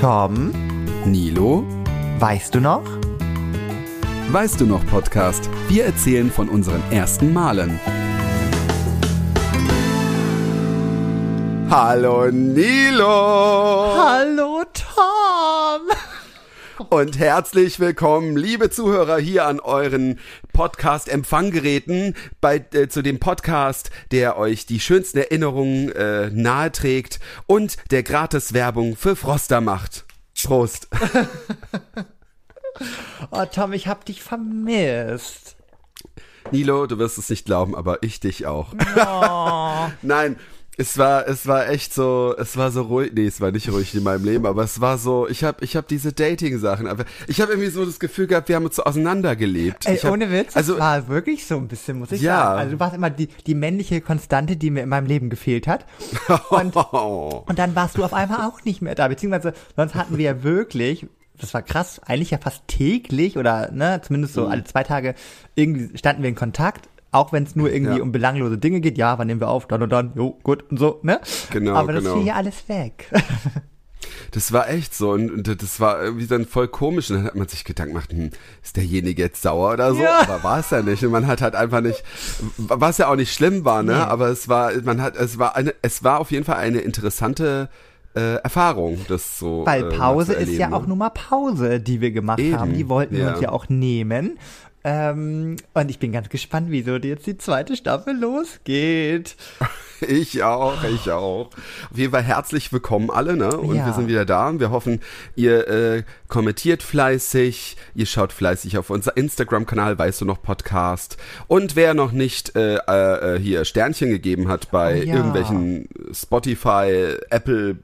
Tom, Nilo, weißt du noch? weißt du noch Podcast? Wir erzählen von unseren ersten Malen. Hallo Nilo Hallo! und herzlich willkommen, liebe Zuhörer, hier an euren Podcast-Empfanggeräten bei äh, zu dem Podcast, der euch die schönsten Erinnerungen äh, naheträgt und der Gratis-Werbung für Froster macht. Prost. Oh Tom, ich hab dich vermisst. Nilo, du wirst es nicht glauben, aber ich dich auch. Oh. Nein, es war, es war echt so, es war so ruhig, nee, es war nicht ruhig in meinem Leben, aber es war so, ich habe ich hab diese Dating-Sachen, aber ich habe irgendwie so das Gefühl gehabt, wir haben uns so auseinandergelebt. Ey, ich hab, ohne Witz, also, das war wirklich so ein bisschen, muss ich Ja. sagen. Also du warst immer die, die männliche Konstante, die mir in meinem Leben gefehlt hat. Und, oh, und dann warst du auf einmal auch nicht mehr da. Beziehungsweise sonst hatten wir ja wirklich, das war krass, eigentlich ja fast täglich oder ne, zumindest Mhm. so alle zwei Tage irgendwie standen wir in Kontakt. Auch wenn es nur irgendwie Ja. um belanglose Dinge geht, ja, wann nehmen wir auf, dann und dann, jo, gut und so, ne? Genau, Aber das genau. fiel ja alles weg. das war echt so und, das war irgendwie dann voll komisch und dann hat man sich Gedanken gemacht, hm, ist derjenige jetzt sauer oder so? Ja. Aber war es ja nicht und man hat halt einfach nicht, was ja auch nicht schlimm war, ne? Nee. Aber es war, man hat, es war eine, es war auf jeden Fall eine interessante äh, Erfahrung, das so. Weil äh, Pause zu ist ja erleben, auch ne? nur mal Pause, die wir gemacht Eben, haben. Die wollten wir ja. uns ja auch nehmen. Ähm, und ich bin ganz gespannt, wieso jetzt die zweite Staffel losgeht. Ich auch, ich auch. Auf jeden Fall herzlich willkommen alle, ne? Und Ja. wir sind wieder da und wir hoffen, ihr äh, kommentiert fleißig, ihr schaut fleißig auf unser Instagram-Kanal, weißt du noch, Podcast. Und wer noch nicht äh, äh, äh, hier Sternchen gegeben hat bei Oh ja. irgendwelchen Spotify, Apple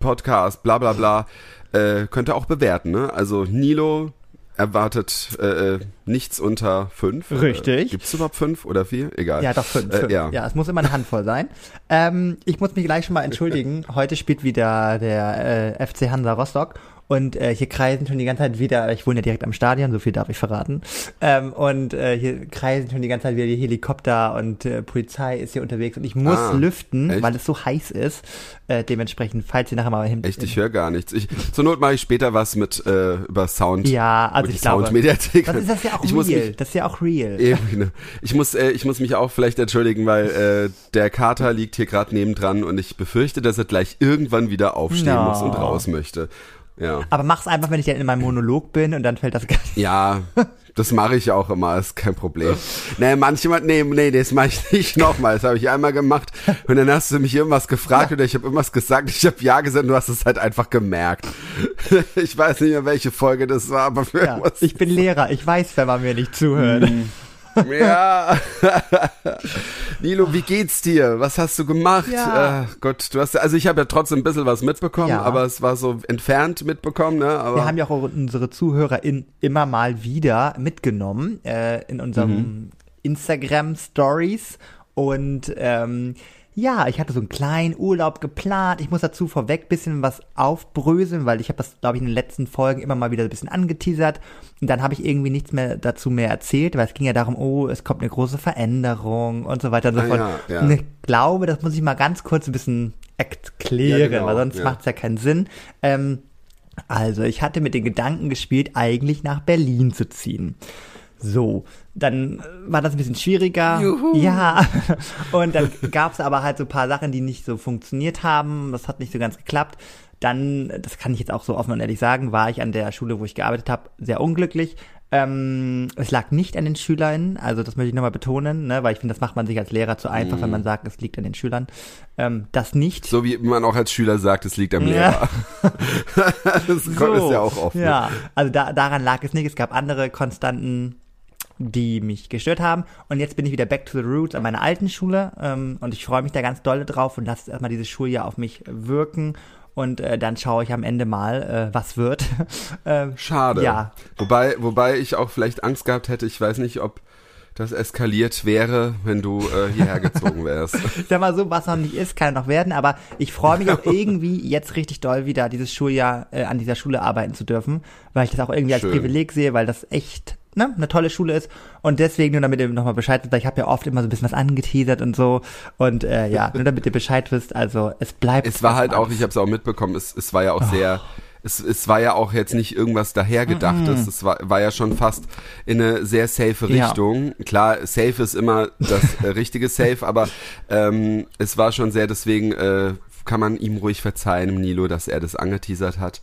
Podcast, bla bla bla, äh, könnt ihr auch bewerten, ne? Also Nilo erwartet äh, äh, nichts unter fünf. Richtig. Äh, Gibt es überhaupt fünf oder vier? Egal. Ja, doch fünf. Äh, fünf. ja. ja, es muss immer eine Handvoll sein. Ähm, ich muss mich gleich schon mal entschuldigen. Heute spielt wieder der äh, FC Hansa Rostock. Und äh, hier kreisen schon die ganze Zeit wieder, ich wohne ja direkt am Stadion, so viel darf ich verraten. Ähm, und äh, hier kreisen schon die ganze Zeit wieder die Helikopter und äh, Polizei ist hier unterwegs und ich muss Ah, lüften, echt? weil es so heiß ist. Äh, dementsprechend, falls ihr nachher mal hin. Echt, ich höre gar nichts. Ich, zur Not mache ich später was mit äh, über Sound. Ja, also ich glaube, Soundmediathek. Das ist das ja auch ich muss real. mich, das ist ja auch real. eben, ne. ich muss, äh, ich muss mich auch vielleicht entschuldigen, weil äh, der Kater liegt hier gerade nebendran und ich befürchte, dass er gleich irgendwann wieder aufstehen No. muss und raus möchte. Ja, Aber mach's einfach, wenn ich dann in meinem Monolog bin und dann fällt das gar nicht. ja. Das mache ich auch immer, ist kein Problem. Nee, manchmal, nee, nee, das mache ich nicht nochmal. Das habe ich einmal gemacht und dann hast du mich irgendwas gefragt oder ich habe irgendwas gesagt. Ich habe ja gesagt und du hast es halt einfach gemerkt. Ich weiß nicht mehr, welche Folge das war, aber für Ja, ich bin Lehrer, ich weiß, wenn man mir nicht zuhört. Ja. Nilo, wie geht's dir? Was hast du gemacht? Ja. Äh, Gott, du hast also ich habe ja trotzdem ein bisschen was mitbekommen, Ja. aber es war so entfernt mitbekommen, ne? Aber Wir haben ja auch unsere ZuhörerInnen immer mal wieder mitgenommen äh, in unserem Instagram Stories und ähm, ja, ich hatte so einen kleinen Urlaub geplant. Ich muss dazu vorweg bisschen was aufbröseln, weil ich habe das, glaube ich, in den letzten Folgen immer mal wieder ein bisschen angeteasert. Und dann habe ich irgendwie nichts mehr dazu mehr erzählt, weil es ging ja darum, oh, es kommt eine große Veränderung und so weiter und so Ah, fort. ja, ja. Und ich glaube, das muss ich mal ganz kurz ein bisschen erklären, Ja, genau, weil sonst ja. macht es ja keinen Sinn. Ähm, also, ich hatte mit den Gedanken gespielt, eigentlich nach Berlin zu ziehen. So, dann äh, war das ein bisschen schwieriger. Juhu. Ja, und dann gab es aber halt so ein paar Sachen, die nicht so funktioniert haben. Das hat nicht so ganz geklappt. Dann, das kann ich jetzt auch so offen und ehrlich sagen, war ich an der Schule, wo ich gearbeitet habe, sehr unglücklich. Ähm, es lag nicht an den SchülerInnen, also das möchte ich nochmal betonen, ne, weil ich finde, das macht man sich als Lehrer zu einfach, wenn man sagt, es liegt an den Schülern. Ähm, das nicht. so wie man auch als Schüler sagt, es liegt am Ja. Lehrer. das ist ja auch oft. Ja, also da, daran lag es nicht. Es gab andere Konstanten, die mich gestört haben. Und jetzt bin ich wieder back to the roots an meiner alten Schule. Ähm, und ich freue mich da ganz doll drauf und lasse erstmal dieses Schuljahr auf mich wirken. Und äh, dann schaue ich am Ende mal, äh, was wird. äh, Schade. Ja. Wobei, wobei ich auch vielleicht Angst gehabt hätte, ich weiß nicht, ob das eskaliert wäre, wenn du äh, hierher gezogen wärst. Ich sag mal so, was noch nicht ist, kann noch werden, aber ich freue mich auch irgendwie jetzt richtig doll wieder dieses Schuljahr äh, an dieser Schule arbeiten zu dürfen, weil ich das auch irgendwie als Schön. Privileg sehe, weil das echt ne, eine tolle Schule ist und deswegen nur damit ihr nochmal Bescheid wisst, ich habe ja oft immer so ein bisschen was angeteasert und so und äh, ja, nur damit ihr Bescheid wisst, also es bleibt Es war halt auch, ich habe es auch mitbekommen, es, es war ja auch sehr es, es war ja auch jetzt nicht irgendwas dahergedachtes. Es war, war ja schon fast in eine sehr safe Ja. Richtung. Klar, safe ist immer das äh, richtige Safe, aber ähm, es war schon sehr, deswegen äh, kann man ihm ruhig verzeihen, Nilo, dass er das angeteasert hat.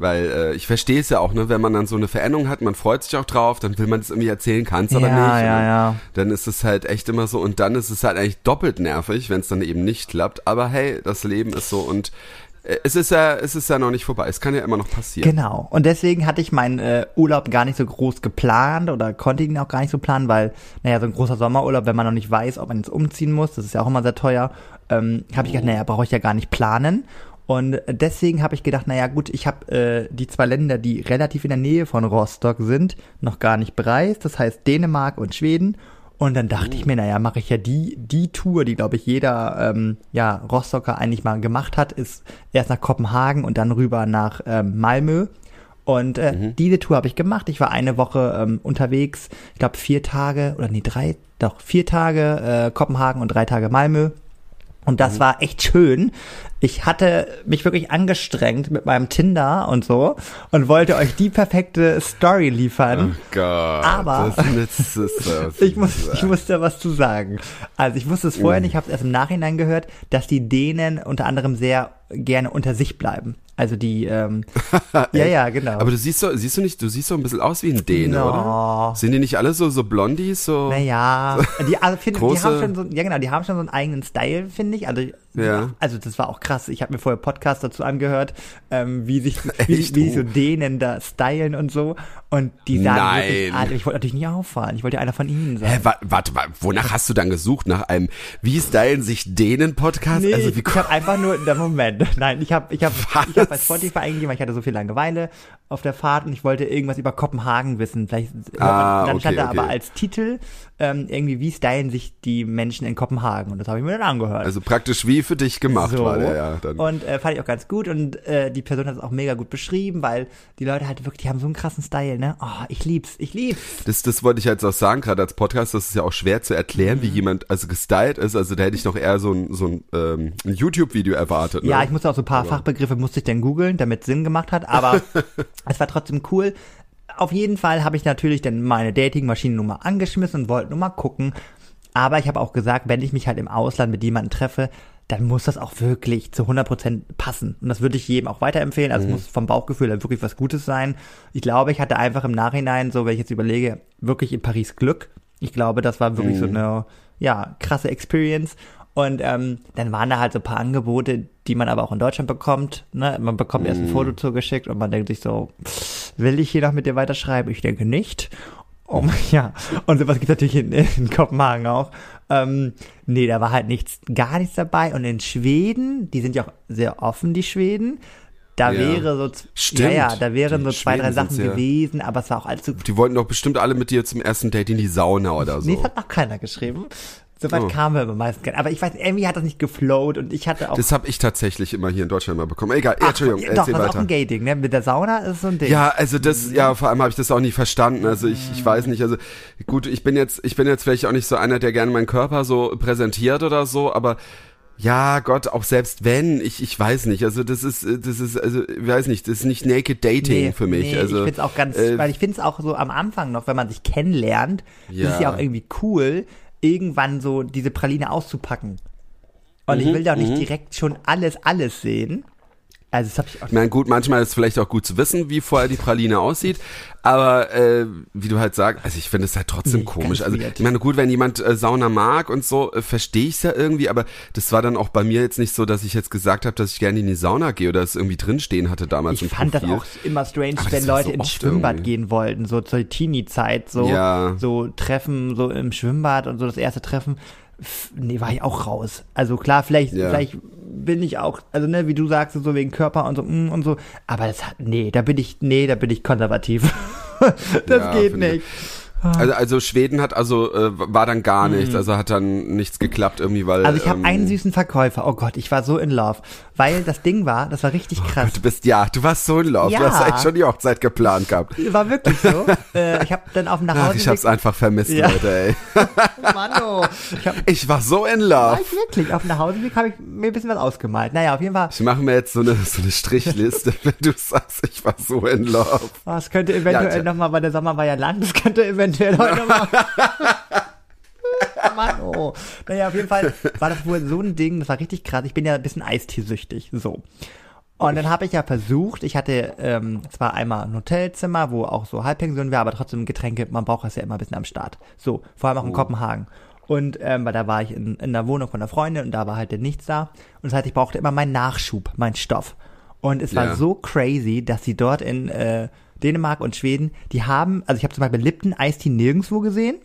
Weil äh, ich verstehe es ja auch, ne, wenn man dann so eine Veränderung hat, man freut sich auch drauf, dann will man es irgendwie erzählen, kann es aber Ja, nicht. ja, ja. Dann ist es halt echt immer so und dann ist es halt eigentlich doppelt nervig, wenn es dann eben nicht klappt. Aber hey, das Leben ist so und äh, es ist ja, es ist ja noch nicht vorbei. Es kann ja immer noch passieren. Genau. Und deswegen hatte ich meinen äh, Urlaub gar nicht so groß geplant oder konnte ihn auch gar nicht so planen, weil, naja, so ein großer Sommerurlaub, wenn man noch nicht weiß, ob man jetzt umziehen muss, das ist ja auch immer sehr teuer, ähm, habe ich gedacht, naja, brauche ich ja gar nicht planen. Und deswegen habe ich gedacht, naja gut, ich habe äh, die zwei Länder, die relativ in der Nähe von Rostock sind, noch gar nicht bereist. Das heißt Dänemark und Schweden. Und dann dachte ich mir, naja, mache ich ja die, die Tour, die, glaube ich, jeder ähm, ja, Rostocker eigentlich mal gemacht hat, ist erst nach Kopenhagen und dann rüber nach ähm, Malmö. Und äh, diese Tour habe ich gemacht. Ich war eine Woche ähm, unterwegs, ich glaube vier Tage, oder nee, drei, doch, vier Tage äh, Kopenhagen und drei Tage Malmö. Und das war echt schön. Ich hatte mich wirklich angestrengt mit meinem Tinder und so und wollte euch die perfekte Story liefern. Oh Gott. Aber- das, ist, das Ich, muss, ich musste da was zu sagen. Also ich wusste es vorher nicht, ich habe es erst im Nachhinein gehört, dass die Dänen unter anderem sehr gerne unter sich bleiben. Also die, ähm, ja, ja, genau. Aber du siehst so, siehst du nicht, du siehst so ein bisschen aus wie ein Däne, No. oder? Sind die nicht alle so, so Blondies, so? Naja, die, also find, die haben schon so, ja genau, die haben schon so einen eigenen Style, finde ich. Also, Ja. also das war auch krass. Ich habe mir vorher Podcast dazu angehört, ähm, wie sich, wie, Echt? wie so Oh. Dänen da stylen und so. Und die sahen Nein. wirklich, ich wollte natürlich nicht auffallen. Ich wollte ja einer von ihnen sein. Hä, wa- warte mal, wonach hast du dann gesucht? Nach einem Wie stylen sich denen Podcast? Nee, also wie ich habe einfach nur, der Moment, nein, ich habe ich hab, ich hab bei? Spotify eingegeben, weil ich hatte so viel Langeweile auf der Fahrt und ich wollte irgendwas über Kopenhagen wissen. Vielleicht, Ah, dann stand okay, da aber okay. als Titel ähm, irgendwie, wie stylen sich die Menschen in Kopenhagen und das habe ich mir dann angehört. Also praktisch wie für dich gemacht so. war der ja dann. Und äh, fand ich auch ganz gut und äh, die Person hat es auch mega gut beschrieben, weil die Leute halt wirklich, die haben so einen krassen Style, ne? Oh, ich lieb's, ich lieb's. Das, das wollte ich jetzt auch sagen, gerade als Podcast, das ist ja auch schwer zu erklären, wie Mhm. jemand also gestylt ist. Also da hätte ich noch eher so ein, so ein, ähm, ein YouTube-Video erwartet. Ne? Ja, ich musste auch so ein paar Fachbegriffe musste ich dann googeln, damit es Sinn gemacht hat, aber es war trotzdem cool. Auf jeden Fall habe ich natürlich dann meine Dating-Maschinennummer angeschmissen und wollte nur mal gucken. Aber ich habe auch gesagt, wenn ich mich halt im Ausland mit jemandem treffe, dann muss das auch wirklich zu 100% passen. Und das würde ich jedem auch weiterempfehlen. Also es muss vom Bauchgefühl halt wirklich was Gutes sein. Ich glaube, ich hatte einfach im Nachhinein, so wenn ich jetzt überlege, wirklich in Paris Glück. Ich glaube, das war wirklich so eine, ja, krasse Experience. Und ähm, dann waren da halt so ein paar Angebote, die man aber auch in Deutschland bekommt. Ne? Man bekommt erst ein Foto zugeschickt und man denkt sich so, will ich hier noch mit dir weiterschreiben? Ich denke nicht. Oh, ja, und sowas gibt's natürlich in, in Kopenhagen auch. Ähm, nee, da war halt nichts, gar nichts dabei. Und in Schweden, die sind ja auch sehr offen, die Schweden, da Ja. wäre so, Stimmt. ja, ja, da wären Die so zwei, drei Schweden Sachen sind sehr- gewesen, aber es war auch alles zu Die wollten doch bestimmt alle mit dir zum ersten Date in die Sauna oder so. Nee, das hat noch keiner geschrieben. Soweit Oh. kamen wir aber meistens gar nicht. Aber ich weiß, irgendwie hat das nicht geflowt und ich hatte auch. Das habe ich tatsächlich immer hier in Deutschland mal bekommen. Egal, Ach, Entschuldigung, doch, das erzähl ist auch weiter. ein Gay-Ding, ne? Mit der Sauna ist so ein Ding. Ja, also das, ja, vor allem habe ich das auch nie verstanden. Also ich, ich weiß nicht, also gut, ich bin jetzt, ich bin jetzt vielleicht auch nicht so einer, der gerne meinen Körper so präsentiert oder so, aber ja, Gott, auch selbst wenn, ich, ich weiß nicht, also das ist, das ist, also, ich weiß nicht, das ist nicht Naked Dating für mich. Nee, also, ich find's auch ganz, äh, weil ich find's auch so am Anfang noch, wenn man sich kennenlernt, ist Ja. ja auch irgendwie cool, irgendwann so diese Praline auszupacken. Und Mhm, ich will doch nicht direkt schon alles, alles sehen. Also das habe ich auch Ich meine, gut, manchmal ist es vielleicht auch gut zu wissen, wie vorher die Praline aussieht, aber äh, wie du halt sagst, also ich finde es halt trotzdem Nee, komisch. Also weird. ich meine, gut, wenn jemand äh, Sauna mag und so, äh, verstehe ich es ja irgendwie, aber das war dann auch bei mir jetzt nicht so, dass ich jetzt gesagt habe, dass ich gerne in die Sauna gehe oder es irgendwie drinstehen hatte damals Ich fand das Profil. auch immer strange, Aber wenn das Leute so ins Schwimmbad irgendwie. gehen wollten, so zur Teenie-Zeit, so, Ja. so Treffen, so im Schwimmbad und so das erste Treffen. Nee, war ich auch raus. Also klar, vielleicht, Ja. vielleicht bin ich auch, also ne, wie du sagst, so wegen Körper und so, mm, und so, aber das hat, nee, da bin ich, nee, da bin ich konservativ. das Ja, geht finde ich- nicht. Also, also Schweden hat also äh, war dann gar nichts, also hat dann nichts geklappt irgendwie, weil Also ich habe ähm, einen süßen Verkäufer. Oh Gott, ich war so in love, weil das Ding war, das war richtig krass. Du bist ja, du warst so in Love. Ja. Du hast eigentlich schon die Hochzeit geplant gehabt. War wirklich so. äh, ich habe dann auf dem Ach, Nachhause ich hab's einfach vermisst, Ja. Leute, ey. Mann, oh. Ich hab, Ich war so in war Love. ich wirklich auf dem Nachhauseweg habe ich mir ein bisschen was ausgemalt. Naja, auf jeden Fall. Ich mache mir jetzt so eine, so eine Strichliste, wenn du sagst, ich war so in Love. Oh, es könnte eventuell Ja, nochmal, weil der Sommer war ja lang, das könnte eventuell heute nochmal. Mann, oh. Naja, auf jeden Fall war das wohl so ein Ding, das war richtig krass. Ich bin ja ein bisschen Eisteesüchtig, so. Und dann habe ich ja versucht, ich hatte ähm, zwar einmal ein Hotelzimmer, wo auch so Halbpension wäre, aber trotzdem Getränke, man braucht das ja immer ein bisschen am Start. So, vor allem auch in Kopenhagen. Und ähm, weil da war ich in, in der Wohnung von einer Freundin und da war halt nichts da. Und das heißt, ich brauchte immer meinen Nachschub, meinen Stoff. Und es war Ja. so crazy, dass sie dort in äh, Dänemark und Schweden, die haben, also ich habe zum Beispiel Lipton Eistee nirgendwo gesehen.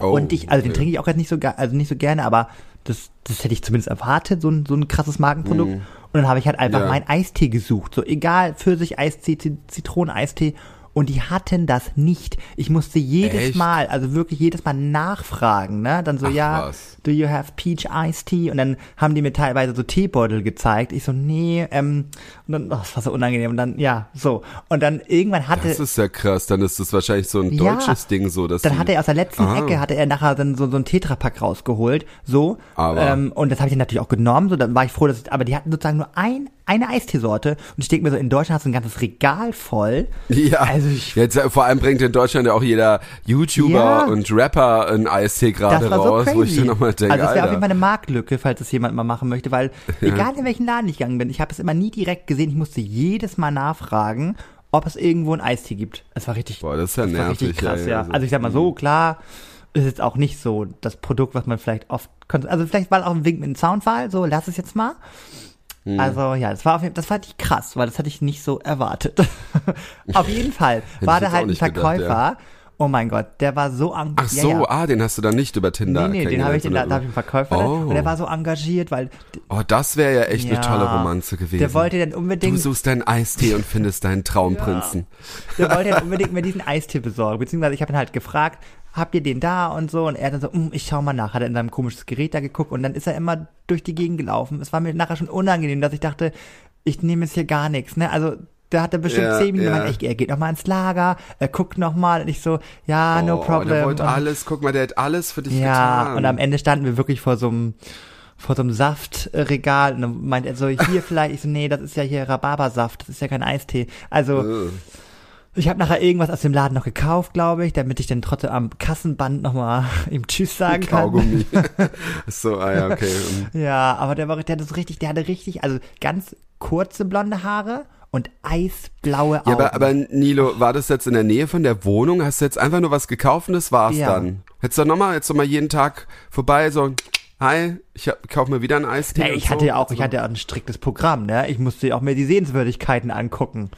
Oh, und ich, also den trinke ich auch jetzt nicht so, also nicht so gerne, aber das, das hätte ich zumindest erwartet, so ein, so ein krasses Markenprodukt. Und dann habe ich halt einfach. Ja. meinen Eistee gesucht. So egal, Pfirsich-Eistee, Zit- Zitroneneistee. Und die hatten das nicht. Ich musste jedes Echt? Mal, also wirklich jedes Mal nachfragen, ne? Dann so, Ach, ja, was. do you have peach iced tea? Und dann haben die mir teilweise so Teebeutel gezeigt. Ich so, nee, ähm, und dann, oh, das war so unangenehm. Und dann, ja, so. Und dann irgendwann hatte, Das ist ja krass, dann ist das wahrscheinlich so ein Ja. deutsches Ding so, dass dann die- hat er aus der letzten Ah. Ecke, hatte er nachher dann so, so ein Tetrapack rausgeholt, so. Aber- Ähm, und das habe ich dann natürlich auch genommen, so, dann war ich froh, dass ich, aber die hatten sozusagen nur ein, eine Eisteesorte. Und ich denke mir so, in Deutschland hast du ein ganzes Regal voll. Ja, Also ich- jetzt äh, vor allem bringt in Deutschland ja auch jeder YouTuber Ja. und Rapper ein Eistee gerade Das so raus, crazy. wo ich dann nochmal denke, also das wäre auf jeden Fall eine Marktlücke, falls es jemand mal machen möchte, weil egal in welchen Laden ich gegangen bin, ich habe es immer nie direkt gesehen. Ich musste jedes Mal nachfragen, ob es irgendwo einen Eistee gibt. Es war richtig, Boah, das ist ja das war richtig nervig, krass, ja, ja. ja, so. Also ich sag mal so, klar, ist jetzt auch nicht so das Produkt, was man vielleicht oft, also vielleicht war es auch ein Wink mit dem Soundfall, so lass es jetzt mal. Hm. Also ja, das war auf jeden, das fand ich krass, weil das hatte ich nicht so erwartet. auf jeden Fall war da halt ein nicht gedacht, Verkäufer. ja. Oh mein Gott, der war so ang Ach so, ja, ja. ah, den hast du dann nicht über Tinder Nee, nee, den habe ich, den, da, da habe ich einen Verkäufer Oh. und der war so engagiert, weil Oh, das wäre ja echt Ja. eine tolle Romanze gewesen. der wollte dann du unbedingt, suchst deinen Eistee und findest deinen Traumprinzen. der wollte dann unbedingt mir diesen Eistee besorgen, beziehungsweise ich habe ihn halt gefragt, habt ihr den da und so und er dann so, "Mm, ich schau mal nach, hat er in seinem komisches Gerät da geguckt und dann ist er immer durch die Gegend gelaufen. Es war mir nachher schon unangenehm, dass ich dachte, ich nehme jetzt hier gar nichts, ne? Also der hatte bestimmt Ja, zehn Minuten ja. gemeint, er geht noch mal ins Lager, er guckt noch mal und ich so, ja, no oh, problem. Der wollte Und- alles, guck mal, der hat alles für dich Ja, getan. und am Ende standen wir wirklich vor so einem vor so einem Saftregal und dann meint er so, hier vielleicht, ich so, nee, das ist ja hier Rhabarbersaft, das ist ja kein Eistee. Also, Äh. ich habe nachher irgendwas aus dem Laden noch gekauft, glaube ich, damit ich dann trotzdem am Kassenband nochmal ihm Tschüss sagen kann. Kaugummi. so, ah ja, okay. Ja, aber der war, der hatte so richtig, der hatte richtig, also ganz kurze blonde Haare und eisblaue Augen. Ja, aber, aber Nilo, war das jetzt in der Nähe von der Wohnung? Hast du jetzt einfach nur was gekauft und das war's Ja. dann? Hättest du nochmal, jetzt noch mal jeden Tag vorbei, so, hi, ich hab, kauf mir wieder ein Eistee. ja, und ich hatte ja auch, ich hatte ja auch ein striktes Programm, ne? Ich musste auch mir die Sehenswürdigkeiten angucken.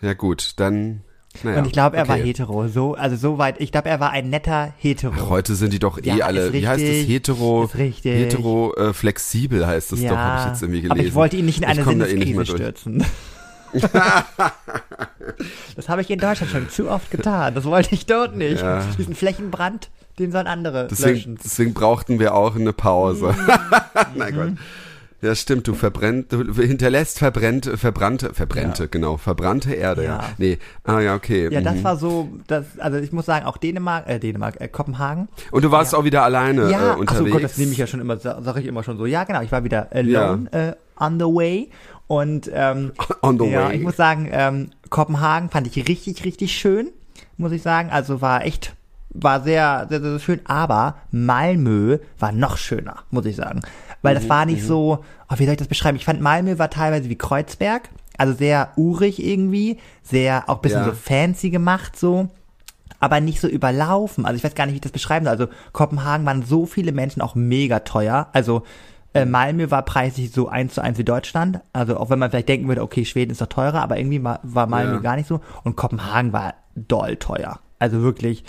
Ja gut, dann, naja. Und ich glaube, er war okay. hetero. So, also soweit. Ich glaube, er war ein netter Hetero. Heute sind die doch eh Ja, alle, ist wie heißt das, richtig, hetero, richtig. hetero äh, flexibel heißt das doch, habe ich jetzt irgendwie gelesen. aber ich wollte ihn nicht in eine eh Sinneskrise durch. stürzen. das habe ich in Deutschland schon zu oft getan. Das wollte ich dort nicht. Ja. Diesen Flächenbrand, den sollen andere Deswegen, löschen. deswegen brauchten wir auch eine Pause. Mhm. Nein Gott. Ja, stimmt, du verbrennt, du hinterlässt verbrennt, verbrannte, verbrannte, genau, verbrannte Erde, ja. Ja. Nee, ah ja, okay. Ja, das mhm. war so, das, also ich muss sagen, auch Dänemark, äh, Dänemark, äh, Kopenhagen. Und du warst auch wieder alleine ja, äh, ach so unterwegs. Gott, das nehme ich ja schon immer, sage ich immer schon so. Ja, genau, ich war wieder alone, äh, on the way. Und ähm, On the ja, way. ich muss sagen, ähm, Kopenhagen fand ich richtig, richtig schön, muss ich sagen. Also war echt, war sehr, sehr, sehr schön. Aber Malmö war noch schöner, muss ich sagen. Weil Mhm, das war nicht so, oh, wie soll ich das beschreiben? Ich fand Malmö war teilweise wie Kreuzberg. Also sehr urig irgendwie, sehr auch bisschen Ja. so fancy gemacht so aber nicht so überlaufen. Also ich weiß gar nicht, wie ich das beschreiben soll. Also Kopenhagen waren so viele Menschen auch mega teuer. Also äh, Malmö war preislich so eins zu eins wie Deutschland. Also auch wenn man vielleicht denken würde, okay, Schweden ist doch teurer, aber irgendwie war, war Malmö Ja. gar nicht so. Und Kopenhagen war doll teuer. Also wirklich,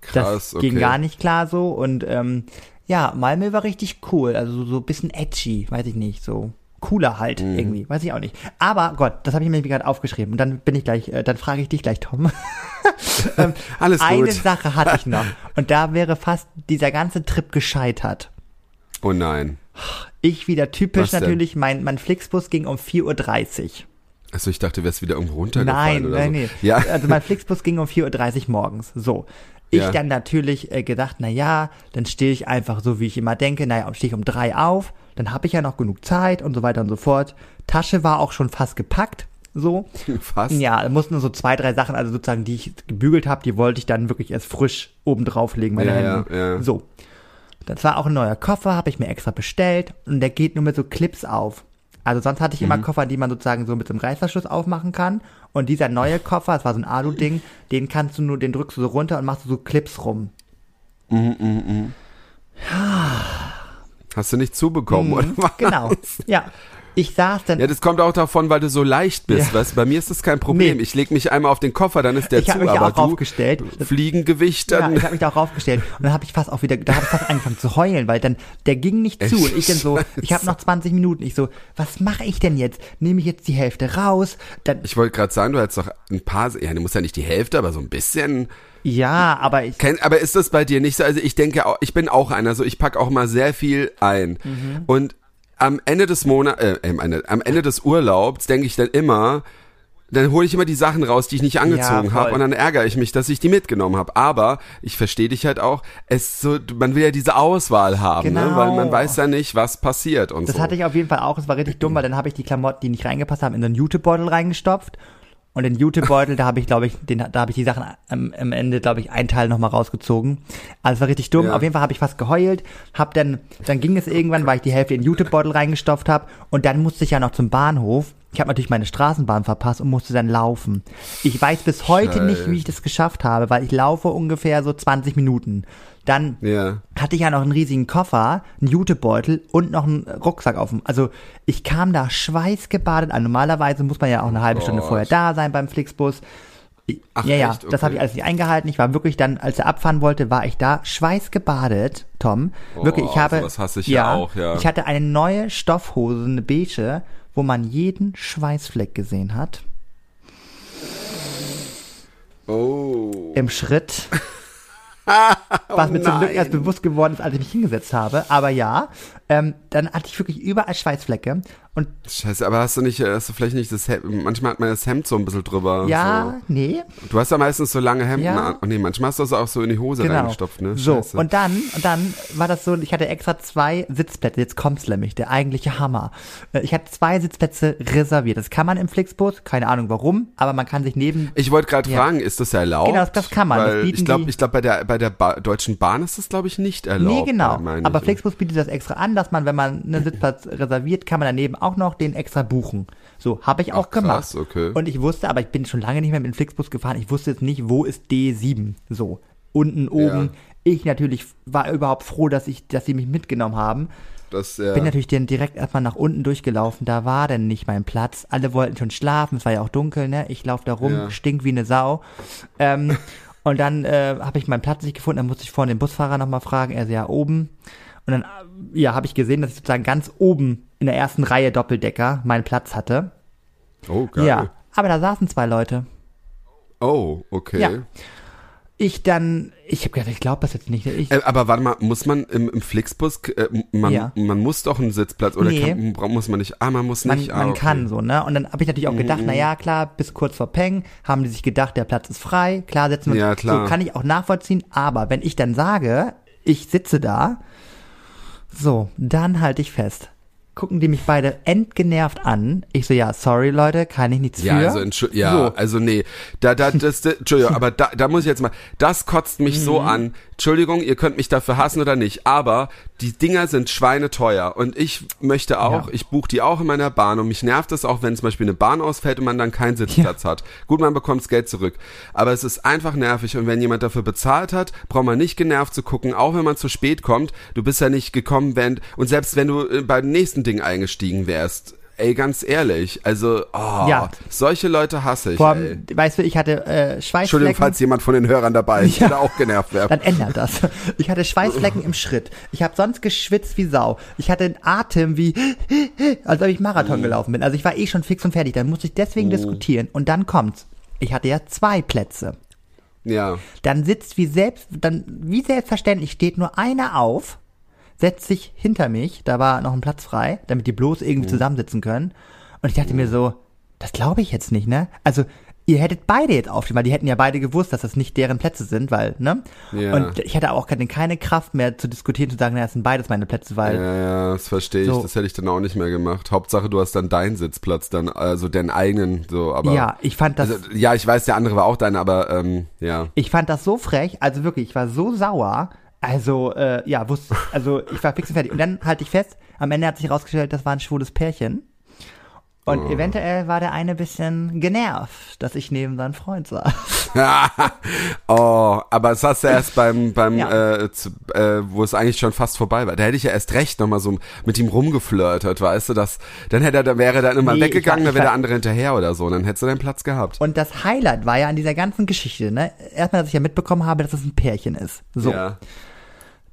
Krass, das ging okay. gar nicht klar so. Und ähm, ja, Malmö war richtig cool. Also so, so ein bisschen edgy, weiß ich nicht, so. cooler halt Mhm. irgendwie, weiß ich auch nicht. Aber Gott, das habe ich mir gerade aufgeschrieben und dann bin ich gleich, äh, dann frage ich dich gleich, Tom. ähm, Alles eine gut. Sache hatte ich noch und da wäre fast dieser ganze Trip gescheitert. Oh nein. Ich wieder typisch natürlich, mein, mein Flixbus ging um 4.30 Uhr. Achso, ich dachte, du wärst wieder irgendwo runtergefallen Nein, oder nein, so. nee. Ja. Also mein Flixbus ging um 4.30 Uhr morgens. So. Ich Ja. dann natürlich äh, gedacht, na ja, dann stehe ich einfach so, wie ich immer denke, naja, stehe ich um drei auf, dann habe ich ja noch genug Zeit und so weiter und so fort. Tasche war auch schon fast gepackt, so. Fast. Ja, mussten nur so zwei, drei Sachen, also sozusagen, die ich gebügelt habe, die wollte ich dann wirklich erst frisch oben drauflegen, meine Ja, Hände. ja, ja. So. Das war auch ein neuer Koffer, habe ich mir extra bestellt und der geht nur mit so Clips auf. Also sonst hatte ich Mhm. immer Koffer, die man sozusagen so mit so einem Reißverschluss aufmachen kann. Und dieser neue Koffer, das war so ein Alu-Ding, den kannst du nur, den drückst du so runter und machst so Clips rum. Hast du nicht zubekommen, oder was? Genau. Ja. Ich saß dann, Ja, das kommt auch davon, weil du so leicht bist, Ja. weißt bei mir ist das kein Problem. Nee. Ich leg mich einmal auf den Koffer, dann ist der Ich zu, hab mich aber auch du, raufgestellt. Das- Fliegengewicht, ja, dann, ich habe mich da auch raufgestellt und dann habe ich fast auch wieder, da habe ich fast angefangen zu heulen, weil dann der ging nicht zu und ich dann so, ich habe noch 20 Minuten, ich so, was mache ich denn jetzt? Nehme ich jetzt die Hälfte raus? Dann, ich wollte gerade sagen, du hättest doch ein paar, ja, du musst ja nicht die Hälfte, aber so ein bisschen, ja, aber ich, Kenn, aber ist das bei dir nicht so? Also ich denke, auch, ich bin auch einer, so ich pack auch mal sehr viel ein. Mhm. Und am Ende des Monats, äh, äh, am Ende des Urlaubs denke ich dann immer, dann hole ich immer die Sachen raus, die ich nicht angezogen Ja, habe und dann ärgere ich mich, dass ich die mitgenommen habe. Aber ich verstehe dich halt auch, es so, man will ja diese Auswahl haben, ne? Genau. weil man weiß ja nicht, was passiert und Das so. hatte ich auf jeden Fall auch. Es war richtig dumm, weil dann habe ich die Klamotten, die nicht reingepasst haben, in so einen Jutebeutel reingestopft. Und den Jutebeutel, da habe ich, glaube ich, den, da habe ich die Sachen am, am Ende, glaube ich, einen Teil nochmal rausgezogen. Also es war richtig dumm. Ja. Auf jeden Fall habe ich fast geheult. Hab dann, dann ging es irgendwann, weil ich die Hälfte in den Jutebeutel reingestopft habe. Und dann musste ich ja noch zum Bahnhof. Ich habe natürlich meine Straßenbahn verpasst und musste dann laufen. Ich weiß bis heute nicht, wie ich das geschafft habe, weil ich laufe ungefähr so 20 Minuten. Dann ja. hatte ich ja noch einen riesigen Koffer, einen Jutebeutel und noch einen Rucksack auf dem. Also ich kam da schweißgebadet an. Normalerweise muss man ja auch eine halbe Stunde Gott. vorher da sein beim Flixbus. Ach, ja, ja, echt? das habe ich Okay. alles nicht eingehalten. Ich war wirklich dann, als er abfahren wollte, war ich da schweißgebadet, Tom. wirklich, ich Oh, habe, sowas hasse ich ja auch, ja. ich hatte eine neue Stoffhose, eine beige, wo man jeden Schweißfleck gesehen hat. Oh. Im Schritt. was mir zum Glück erst bewusst geworden ist, als ich mich hingesetzt habe. Aber ja, ähm, dann hatte ich wirklich überall Schweißflecke. Und Scheiße, aber hast du nicht, äh, hast du vielleicht nicht das Hemd, manchmal hat man das Hemd so ein bisschen drüber. ja, nee, So. Du hast ja meistens so lange Hemden Ja. an. Oh nee, manchmal hast du das auch so in die Hose genau. reingestopft, ne? So, Scheiße. und dann, und dann war das so, ich hatte extra zwei Sitzplätze, jetzt kommt's nämlich, der eigentliche Hammer. Äh, Ich hatte zwei Sitzplätze reserviert. Das kann man im Flixbus, keine Ahnung warum, aber man kann sich neben Ich wollte gerade Ja. fragen, ist das erlaubt? Genau, das- das kann man, das Weil bieten ich glaube, ich glaube bei der bei der ba Deutschen Bahn ist das glaube ich nicht erlaubt. Nee, genau. Aber. Flixbus bietet das extra an, dass man, wenn man einen Sitzplatz reserviert, kann man daneben auch noch den extra buchen. So, habe ich auch Ach, krass, gemacht. okay. Und ich wusste, aber ich bin schon lange nicht mehr mit dem Flixbus gefahren. Ich wusste jetzt nicht, wo ist D7. So, unten, oben. Ich natürlich war überhaupt froh, dass ich, dass sie mich mitgenommen haben. Das ja. Bin natürlich dann direkt erstmal nach unten durchgelaufen. Da war dann nicht mein Platz. Alle wollten schon schlafen. Es war ja auch dunkel, ne? Ich laufe da rum, Ja. stink wie eine Sau. Ähm, und dann äh, habe ich meinen Platz nicht gefunden. Dann musste ich vorne den Busfahrer nochmal fragen. Er so, ja, oben. Und dann, ja, habe ich gesehen, dass ich sozusagen ganz oben in der ersten Reihe Doppeldecker meinen Platz hatte. oh, geil. Ja, aber da saßen zwei Leute. Oh, okay. Ja. Ich dann, ich habe gedacht, ich glaube das jetzt nicht. Ich, Äh, aber warte mal, muss man im, im Flixbus, äh, man, Ja. man muss doch einen Sitzplatz oder Nee. kann, muss man nicht? Ah, man muss man, nicht. ah, man okay. kann so, ne? Und dann habe ich natürlich auch Mhm. gedacht, na ja, klar, bis kurz vor Peng haben die sich gedacht, der Platz ist frei, klar setzen wir uns. Ja, klar. So kann ich auch nachvollziehen, aber wenn ich dann sage, ich sitze da, so, dann halte ich fest. Gucken die mich beide entgenervt an. Ich so, ja, sorry Leute, kann ich nichts Ja, für. also, Entschu- ja, So. also nee, da, da, das, das, Entschuldigung, aber da, da muss ich jetzt mal, das kotzt mich Mhm. so an. Entschuldigung, ihr könnt mich dafür hassen oder nicht, aber die Dinger sind schweineteuer und ich möchte auch, Ja. ich buche die auch in meiner Bahn und mich nervt es auch, wenn zum Beispiel eine Bahn ausfällt und man dann keinen Sitzplatz hat. Gut, man bekommt das Geld zurück, aber es ist einfach nervig und wenn jemand dafür bezahlt hat, braucht man nicht genervt zu gucken, auch wenn man zu spät kommt. Du bist ja nicht gekommen, wenn, und selbst wenn du äh, beim nächsten Ding eingestiegen wärst, ey, ganz ehrlich, also, oh, Ja. solche Leute hasse ich, Vor allem, weißt du, ich hatte äh, Entschuldigung, Schweißflecken. falls jemand von den Hörern dabei ist, Ja. der auch genervt wäre. Dann ändert das. Ich hatte Schweißflecken im Schritt. Ich habe sonst geschwitzt wie Sau. Ich hatte einen Atem wie, als ob ich Marathon gelaufen bin. Also ich war eh schon fix und fertig. Dann musste ich deswegen diskutieren. Und dann kommt's. Ich hatte ja zwei Plätze. Ja. Dann sitzt wie selbst, dann wie selbstverständlich steht nur einer auf, setzt sich hinter mich, da war noch ein Platz frei, damit die bloß irgendwie zusammensitzen können. Und ich dachte mir so, das glaube ich jetzt nicht, ne? Also ihr hättet beide jetzt aufstehen, weil die hätten ja beide gewusst, dass das nicht deren Plätze sind, weil, ne? Ja. Und ich hatte auch keine, Kraft mehr zu diskutieren, zu sagen, na, das sind beides meine Plätze, weil Ja, ja, das verstehe ich. So. Das hätte ich dann auch nicht mehr gemacht. Hauptsache, du hast dann deinen Sitzplatz, dann, also den eigenen, so, aber. ja, ich fand das, Also, ja, ich weiß, der andere war auch dein, aber ähm, ja. ich fand das so frech, also wirklich, ich war so sauer. Also, äh, ja, wusste, also ich war fix und fertig. Und dann halte ich fest, am Ende hat sich herausgestellt, das war ein schwules Pärchen. Und Oh. eventuell war der eine bisschen genervt, dass ich neben seinem Freund saß. oh, aber das hast du erst beim, beim Ja. äh, zu, äh, wo es eigentlich schon fast vorbei war. Da hätte ich ja erst recht nochmal so mit ihm rumgeflirtet, weißt du, das, dann hätte er, dann wäre er dann immer Nee, weggegangen, dann wäre der andere hinterher oder so, und dann hättest du deinen Platz gehabt. Und das Highlight war ja an dieser ganzen Geschichte, ne? Erstmal, dass ich ja mitbekommen habe, dass es ein Pärchen ist. So. Ja.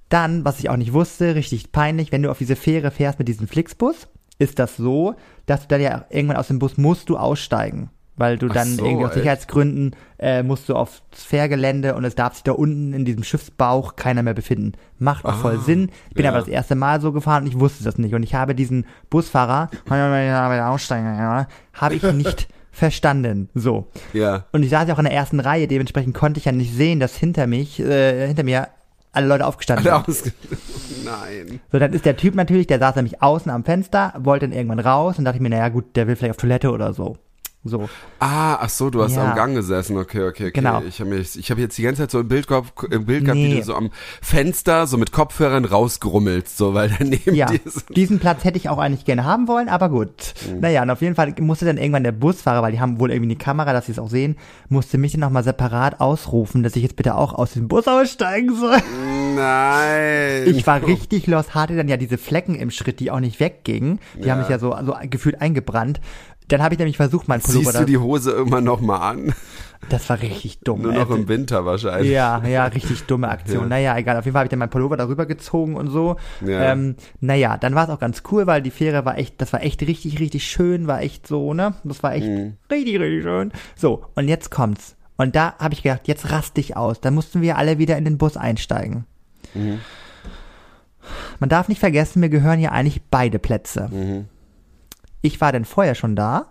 Dann, was ich auch nicht wusste, richtig peinlich, wenn du auf diese Fähre fährst mit diesem Flixbus, ist das so, dass du dann ja irgendwann aus dem Bus musst du aussteigen. Weil du Ach dann so, irgendwie aus? Sicherheitsgründen äh, musst du aufs Fährgelände und es darf sich da unten in diesem Schiffsbauch keiner mehr befinden. Macht auch voll Sinn. Ich bin ja. aber das erste Mal so gefahren und ich wusste das nicht. Und ich habe diesen Busfahrer, aussteigen, habe ich nicht verstanden. So. Ja. Und ich saß ja auch in der ersten Reihe, dementsprechend konnte ich ja nicht sehen, dass hinter mich, äh, hinter mir alle Leute aufgestanden Alle sind. Nein. So, dann ist der Typ natürlich, der saß nämlich außen am Fenster, wollte dann irgendwann raus und dachte ich mir, naja gut, der will vielleicht auf Toilette oder so. So. Ah, ach so, du hast Ja. am Gang gesessen. Okay, okay, okay. Genau. Ich habe hab jetzt die ganze Zeit so im Bild, im Bild gehabt, wie Nee. du so am Fenster so mit Kopfhörern rausgrummelst, so weil daneben Ja, diesen Platz hätte ich auch eigentlich gerne haben wollen, aber gut. Mhm. Naja, und auf jeden Fall musste dann irgendwann der Busfahrer, weil die haben wohl irgendwie eine Kamera, dass sie es auch sehen, musste mich dann nochmal separat ausrufen, dass ich jetzt bitte auch aus dem Bus aussteigen soll. Nein. Ich war richtig los, hatte dann ja diese Flecken im Schritt, die auch nicht weggingen. Die haben Ja. mich ja so, so gefühlt eingebrannt. Dann habe ich nämlich versucht, meinen Pullover Ziehst du die Hose immer noch mal an? Das war richtig dumm. Nur noch im Winter wahrscheinlich. Ja, ja, richtig dumme Aktion. Ja. Naja, egal. Auf jeden Fall habe ich dann meinen Pullover darüber gezogen und so. Ja. Ähm, naja, dann war es auch ganz cool, weil die Fähre war echt, das war echt richtig, richtig schön, war echt so, ne? Das war echt Mhm. richtig, richtig schön. So, und jetzt kommt's. Und da habe ich gedacht, jetzt rast dich aus. Da mussten wir alle wieder in den Bus einsteigen. Mhm. Man darf nicht vergessen, mir gehören hier eigentlich beide Plätze. Mhm. Ich war dann vorher schon da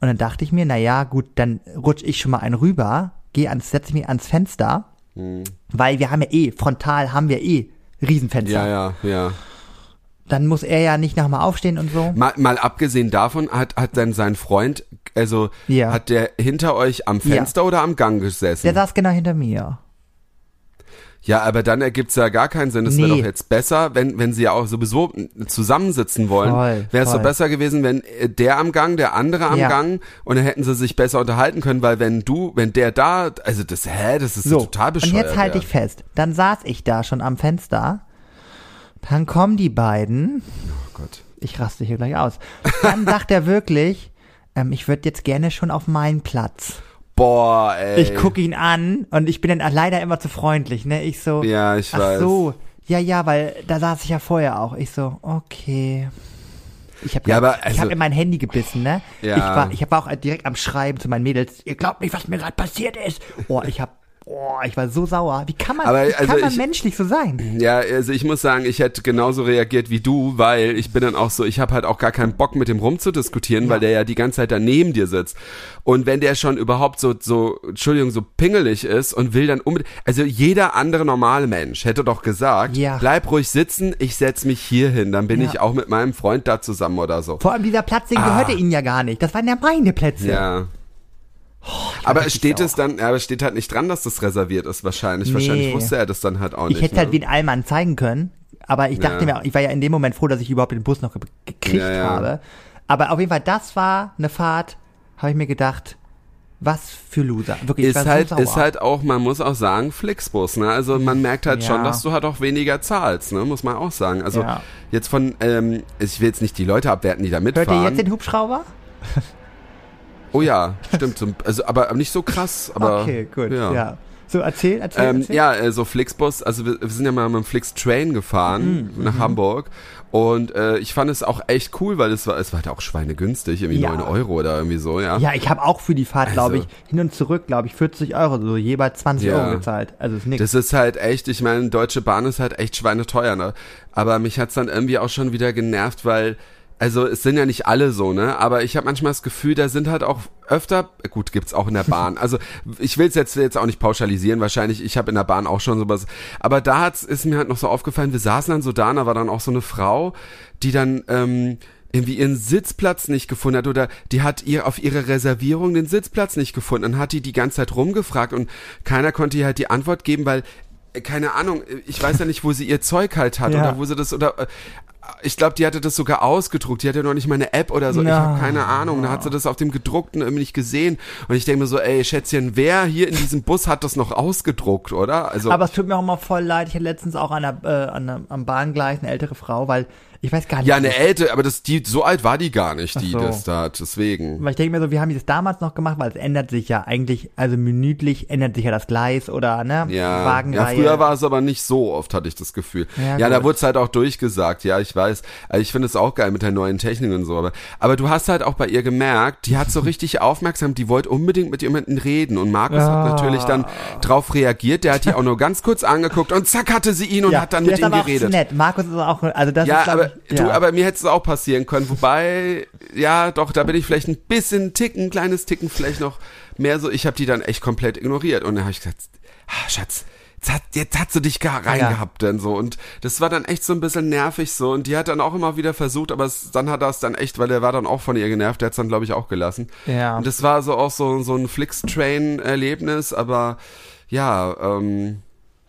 und dann dachte ich mir, na ja, gut, dann rutsch ich schon mal einen rüber, geh ans, setze mich ans Fenster, Mhm. weil wir haben ja eh, frontal haben wir eh Riesenfenster. Ja, ja, ja. Dann muss er ja nicht nochmal aufstehen und so. Mal, mal abgesehen davon, hat, hat dann sein Freund, also Ja. hat der hinter euch am Ja. Fenster oder am Gang gesessen? Der saß genau hinter mir. Ja, aber dann ergibt's ja gar keinen Sinn. Es wäre Nee. doch jetzt besser, wenn, wenn sie ja auch sowieso zusammensitzen wollen. Wäre es doch besser gewesen, wenn äh, der am Gang, der andere am Ja. Gang und dann hätten sie sich besser unterhalten können, weil wenn du, wenn der da, also das, hä, das ist So, total bescheuert. und jetzt halte ich fest. Dann saß ich da schon am Fenster. Dann kommen die beiden. Oh Gott. Ich raste hier gleich aus. Dann sagt er wirklich, ähm, ich würde jetzt gerne schon auf meinen Platz. Boah, ey. Ich gucke ihn an und ich bin dann leider immer zu freundlich, ne? Ich so, Ja, ich ach weiß. so, ja, ja, weil da saß ich ja vorher auch. Ich so, okay. Ich habe Ja, aber ich also- hab in mein Handy gebissen, ne? Ja. Ich war, ich war auch direkt am Schreiben zu meinen Mädels. Ihr glaubt nicht, was mir gerade passiert ist. Oh, ich hab, oh, ich war so sauer. Wie kann man, Aber, wie also kann man ich- menschlich so sein? Ja, also ich muss sagen, ich hätte genauso reagiert wie du, weil ich bin dann auch so, ich habe halt auch gar keinen Bock mit dem rumzudiskutieren, weil der ja die ganze Zeit daneben dir sitzt. Und wenn der schon überhaupt so, so, Entschuldigung, so pingelig ist und will dann unbedingt, also jeder andere normale Mensch hätte doch gesagt, Ja. bleib ruhig sitzen, ich setz mich hier hin, dann bin Ja. ich auch mit meinem Freund da zusammen oder so. Vor allem dieser Platz, den Ah. gehörte ihnen ja gar nicht. Das waren ja meine Plätze. Ja. Aber richtig steht sauer. es dann, aber steht halt nicht dran, dass das reserviert ist wahrscheinlich. Nee. Wahrscheinlich wusste er das dann halt auch Ich nicht. hätte halt ne? wie ein Allmann zeigen können, aber ich dachte Ja. mir, ich war ja in dem Moment froh, dass ich überhaupt den Bus noch ge gekriegt Ja, ja. habe. Aber auf jeden Fall, das war eine Fahrt, habe ich mir gedacht, Was für Loser. Wirklich, ich ist halt, so ist halt auch, man muss auch sagen, Flixbus, ne? Also man merkt halt Ja. schon, dass du halt auch weniger zahlst, ne? Muss man auch sagen. Also Ja. jetzt von, ähm, ich will jetzt nicht die Leute abwerten, die da Hört mitfahren. ihr jetzt den Hubschrauber? Oh ja, stimmt. so- Also, aber nicht so krass, aber. okay, gut. Ja. Ja. So, erzähl, erzähl, Ähm, erzähl. ja, äh, so Flixbus, also wir, wir sind ja mal mit dem Flix Train gefahren Mhm, nach Hamburg und äh, ich fand es auch echt cool, weil es war, es war halt auch schweinegünstig, irgendwie Ja. 9 Euro oder irgendwie so, ja. Ja, ich habe auch für die Fahrt, glaube Also- ich, hin und zurück, glaube ich, 40 Euro, so jeweils 20 Ja. Euro gezahlt. Also ist nix. Das ist halt echt, ich meine, Deutsche Bahn ist halt echt schweineteuer, ne? Aber mich hat's dann irgendwie auch schon wieder genervt, weil, also es sind ja nicht alle so, ne? Aber ich habe manchmal das Gefühl, da sind halt auch öfter, gut, gibt's auch in der Bahn. Also ich will's jetzt jetzt auch nicht pauschalisieren, wahrscheinlich, ich habe in der Bahn auch schon sowas. Aber da hat's, ist mir halt noch so aufgefallen, wir saßen dann so da, und da war dann auch so eine Frau, die dann, ähm, irgendwie ihren Sitzplatz nicht gefunden hat oder die hat ihr auf ihre Reservierung den Sitzplatz nicht gefunden. Dann hat die die ganze Zeit rumgefragt und keiner konnte ihr halt die Antwort geben, weil äh, keine Ahnung, ich weiß ja nicht, wo sie ihr Zeug halt hat Ja. oder wo sie das oder äh, ich glaube, die hatte das sogar ausgedruckt. Die hatte noch nicht mal eine App oder so. Ich Na. habe keine Ahnung. Da hat sie das auf dem gedruckten irgendwie nicht gesehen. Und ich denke mir so, ey, Schätzchen, wer hier in diesem Bus hat das noch ausgedruckt, oder? Also Aber es tut mir auch immer voll leid. Ich hatte letztens auch an der, äh, an der, am Bahngleis eine ältere Frau, weil ich weiß gar nicht. ja, eine ältere, aber das die so alt war die gar nicht, die so. das da hat. Deswegen. Weil ich denke mir so, wir haben das damals noch gemacht, weil es ändert sich ja eigentlich, also minütlich ändert sich ja das Gleis oder, ne? Ja, ja, Wagenreihe. früher war es aber nicht so oft, hatte ich das Gefühl. Ja, Ja, da wurde es halt auch durchgesagt, ja, ich weiß. Also ich finde es auch geil mit der neuen Technik und so, aber, aber du hast halt auch bei ihr gemerkt, die hat so richtig aufmerksam, die wollte unbedingt mit jemandem reden und Markus hat Ah. natürlich dann drauf reagiert, der hat die auch nur ganz kurz angeguckt und zack hatte sie ihn und ja, hat dann mit ihm geredet. Nett. Markus ist auch, also das Ja, ist, aber ich, du, ja. aber mir hätte es auch passieren können. Wobei, ja, doch, da bin ich vielleicht ein bisschen Ticken, ein kleines Ticken, vielleicht noch mehr so. Ich habe die dann echt komplett ignoriert und dann habe ich gesagt, ah, Schatz, jetzt hat, jetzt hat sie dich gar reingehabt denn so und das war dann echt so ein bisschen nervig so und die hat dann auch immer wieder versucht, aber es, dann hat er es dann echt, weil der war dann auch von ihr genervt, der hat es dann glaube ich auch gelassen. Ja. Und das war so auch so so ein Flix-Train-Erlebnis, aber ja, ähm,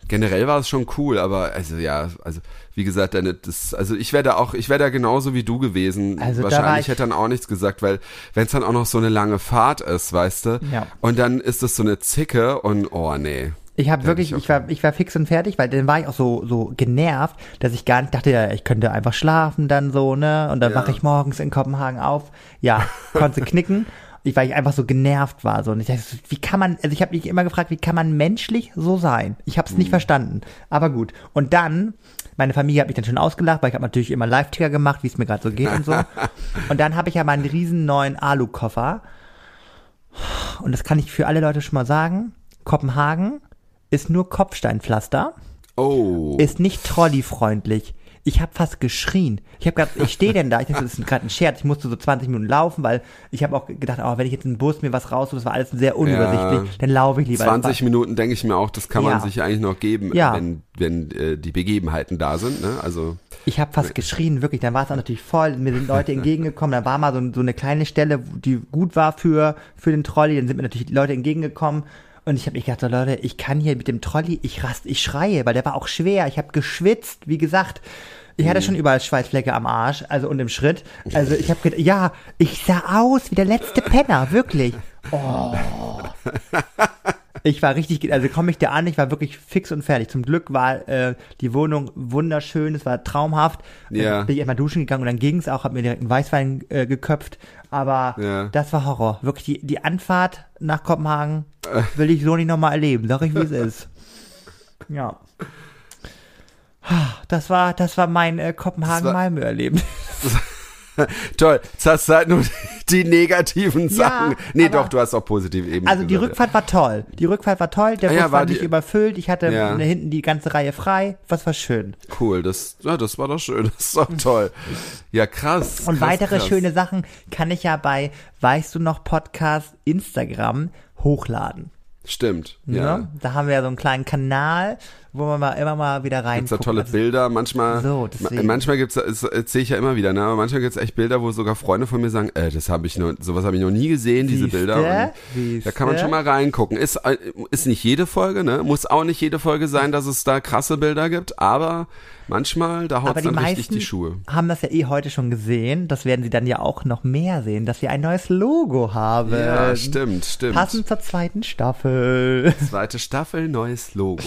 generell war es schon cool, aber also ja, also wie gesagt, deine, das, also ich wäre da auch, ich wäre da genauso wie du gewesen. Also da Wahrscheinlich ich- hätte dann auch nichts gesagt, weil wenn es dann auch noch so eine lange Fahrt ist, weißt du, Ja. und dann ist das so eine Zicke und oh nee. Ich habe wirklich, ich ich war, ich war fix und fertig, weil dann war ich auch so, so genervt, dass ich gar nicht dachte, ja, ich könnte einfach schlafen dann so, ne? Und dann Ja. wache ich morgens in Kopenhagen auf. Ja, konnte knicken. Ich, weil ich einfach so genervt war. So. Und ich dachte, wie kann man, also ich habe mich immer gefragt, wie kann man menschlich so sein? Ich habe es Mhm. nicht verstanden. Aber gut. Und dann, meine Familie hat mich dann schon ausgelacht, weil ich habe natürlich immer Live-Ticker gemacht, wie es mir gerade so geht und so. Und dann habe ich ja meinen riesen neuen Alu-Koffer. Und das kann ich für alle Leute schon mal sagen. Kopenhagen ist nur Kopfsteinpflaster, Oh. ist nicht trolleyfreundlich. Ich habe fast geschrien. Ich habe gerade, ich stehe denn da, ich dachte, das ist gerade ein Scherz. Ich musste so 20 Minuten laufen, weil ich habe auch gedacht, oh, wenn ich jetzt einen Bus mir was raus, das war alles sehr unübersichtlich, Ja. dann laufe ich lieber. 20 Minuten denke ich mir auch, das kann man Ja. sich eigentlich noch geben, Ja. wenn, wenn äh, die Begebenheiten da sind. Ne? Also Ich habe fast geschrien, wirklich. Dann war es auch natürlich voll. Mir sind Leute entgegengekommen. Da war mal so, so eine kleine Stelle, die gut war für, für den Trolley. Dann sind mir natürlich die Leute entgegengekommen. Und ich habe mich gedacht, so Leute, ich kann hier mit dem Trolley, ich rast, ich schreie, weil der war auch schwer. Ich habe geschwitzt, wie gesagt. Ich hatte schon überall Schweißflecke am Arsch, also und im Schritt. Also ich habe gedacht, ja, ich sah aus wie der letzte Penner, wirklich. Oh. Ich war richtig, also komme ich da an, ich war wirklich fix und fertig. Zum Glück war äh, die Wohnung wunderschön, es war traumhaft. Ja. Bin ich erstmal duschen gegangen und dann ging's auch, hab mir direkt einen Weißwein äh, geköpft. Aber Ja. das war Horror. Wirklich, die, die Anfahrt nach Kopenhagen will ich so nicht nochmal erleben. Sag ich, wie es ist. Ja. Das war, das war mein äh, Kopenhagen-Malmö-Erleben. toll, jetzt hast du halt nur die negativen Ja, Sachen. Nee, aber- doch, du hast auch positiv eben Also die Rückfahrt war toll. Die Rückfahrt war toll. Der Ah Bus ja, war, war nicht die- überfüllt. Ich hatte Ja. hinten die ganze Reihe frei. Was war schön. ja. Cool, das, ja, das war doch schön, das ist doch toll. Ja, krass. Und krass, weitere krass. schöne Sachen kann ich ja bei Weißt du noch Podcast Instagram hochladen. Stimmt, ja. Ne? Da haben wir ja so einen kleinen Kanal, wo man mal immer mal wieder rein Gibt's da tolle Bilder, manchmal, So, manchmal gibt's, das sehe ich ja immer wieder, ne, aber manchmal gibt's echt Bilder, wo sogar Freunde von mir sagen, äh, das habe ich nur, sowas habe ich noch nie gesehen, diese Siehste? Bilder. Da kann man schon mal reingucken. Ist, äh, ist nicht jede Folge, ne, muss auch nicht jede Folge sein, dass es da krasse Bilder gibt, aber manchmal, da die dann richtig meisten die Schuhe. haben das ja eh heute schon gesehen. Das werden sie dann ja auch noch mehr sehen, dass wir ein neues Logo haben. Ja, stimmt, stimmt. Passend zur zweiten Staffel. Zweite Staffel, neues Logo.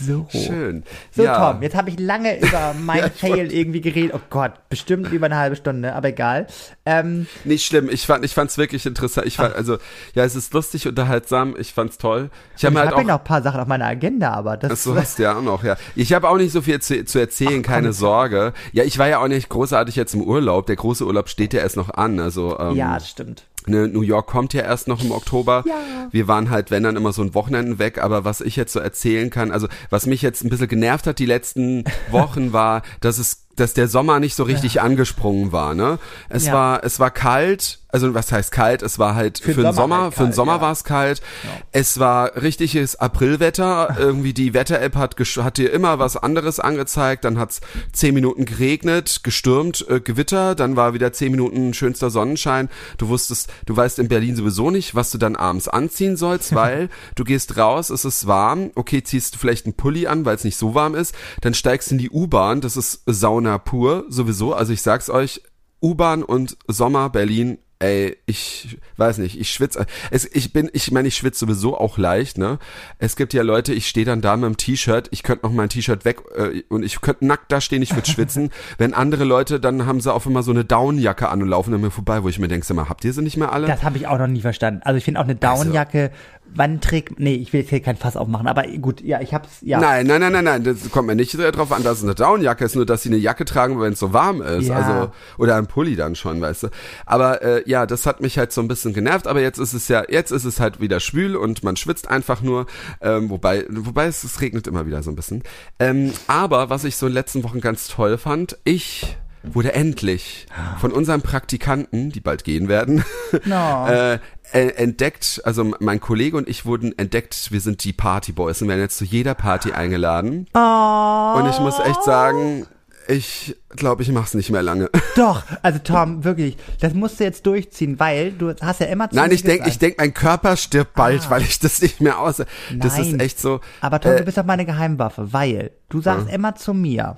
So. Schön. So, ja. Tom, jetzt habe ich lange über mein Ja, Fail irgendwie geredet. Oh Gott, bestimmt über eine halbe Stunde, aber egal. Ähm, Nicht schlimm. Ich fand, ich fand's wirklich interessant. Ich fand, also, ja, es ist lustig, unterhaltsam. Ich fand's toll. Ich habe halt auch. ja noch ein paar Sachen auf meiner Agenda, aber das Ach so hast du ja auch noch, ja. Ich habe auch nicht so viel zu, zu erzählen, Ach, keine. Sorge. Ja, ich war ja auch nicht großartig jetzt im Urlaub. Der große Urlaub steht ja erst noch an. Also ähm, ja, das stimmt. Ne, New York kommt ja erst noch im Oktober. Ja. Wir waren halt, wenn dann immer so ein Wochenende weg. Aber was ich jetzt so erzählen kann, also was mich jetzt ein bisschen genervt hat die letzten Wochen war, dass es dass der Sommer nicht so richtig angesprungen war, ne? Es Ja. war es war kalt, also was heißt kalt? Es war halt für, Für den Sommer Sommer, halt für den Sommer ja. war es kalt. Es war richtiges Aprilwetter. Irgendwie die Wetter-App hat, hat dir immer was anderes angezeigt. Dann hat's zehn Minuten geregnet, gestürmt, äh, Gewitter. Dann war wieder zehn Minuten schönster Sonnenschein. Du wusstest, du weißt in Berlin sowieso nicht, was du dann abends anziehen sollst, weil du gehst raus, es ist warm. Okay, ziehst du vielleicht einen Pulli an, weil es nicht so warm ist. Dann steigst in die U-Bahn. Das ist Sauna pur sowieso. Also ich sag's euch, U-Bahn und Sommer Berlin, ey, ich weiß nicht, ich schwitze. Es, ich bin, ich meine, ich schwitze sowieso auch leicht, ne? Es gibt ja Leute, ich stehe dann da mit dem T-Shirt, ich könnte noch mein T-Shirt weg äh, und ich könnte nackt da stehen, ich würde schwitzen. Wenn andere Leute, dann haben sie auf immer so eine Downjacke an und laufen an mir vorbei, wo ich mir denke, mal, habt ihr sie nicht mehr alle? Das habe ich auch noch nie verstanden. Also ich finde auch eine Downjacke, wann trägt, nee, ich will jetzt hier kein Fass aufmachen, aber gut, ja, ich hab's, ja. Nein, nein, nein, nein, nein, das kommt mir nicht drauf an, dass es eine Downjacke ist, nur dass sie eine Jacke tragen, wenn es so warm ist. Ja. Also, oder ein Pulli dann schon, weißt du. Aber äh, ja, das hat mich halt so ein bisschen genervt, aber jetzt ist es ja, jetzt ist es halt wieder schwül und man schwitzt einfach nur, ähm, wobei, wobei es, es regnet immer wieder so ein bisschen. Ähm, aber was ich so in den letzten Wochen ganz toll fand, ich wurde endlich von unseren Praktikanten, die bald gehen werden, No. äh, äh, entdeckt, also mein Kollege und ich wurden entdeckt, wir sind die Partyboys und werden jetzt zu jeder Party eingeladen. Oh, Und ich muss echt sagen, ich glaube, ich mach's nicht mehr lange. doch, also Tom, wirklich, das musst du jetzt durchziehen, weil du hast ja immer zu Nein, mir ich denk, gesagt- ich denk, mein Körper stirbt bald, Ah. weil ich das nicht mehr aus. Das ist echt so. Aber Tom, äh, du bist doch meine Geheimwaffe, weil du sagst immer zu mir,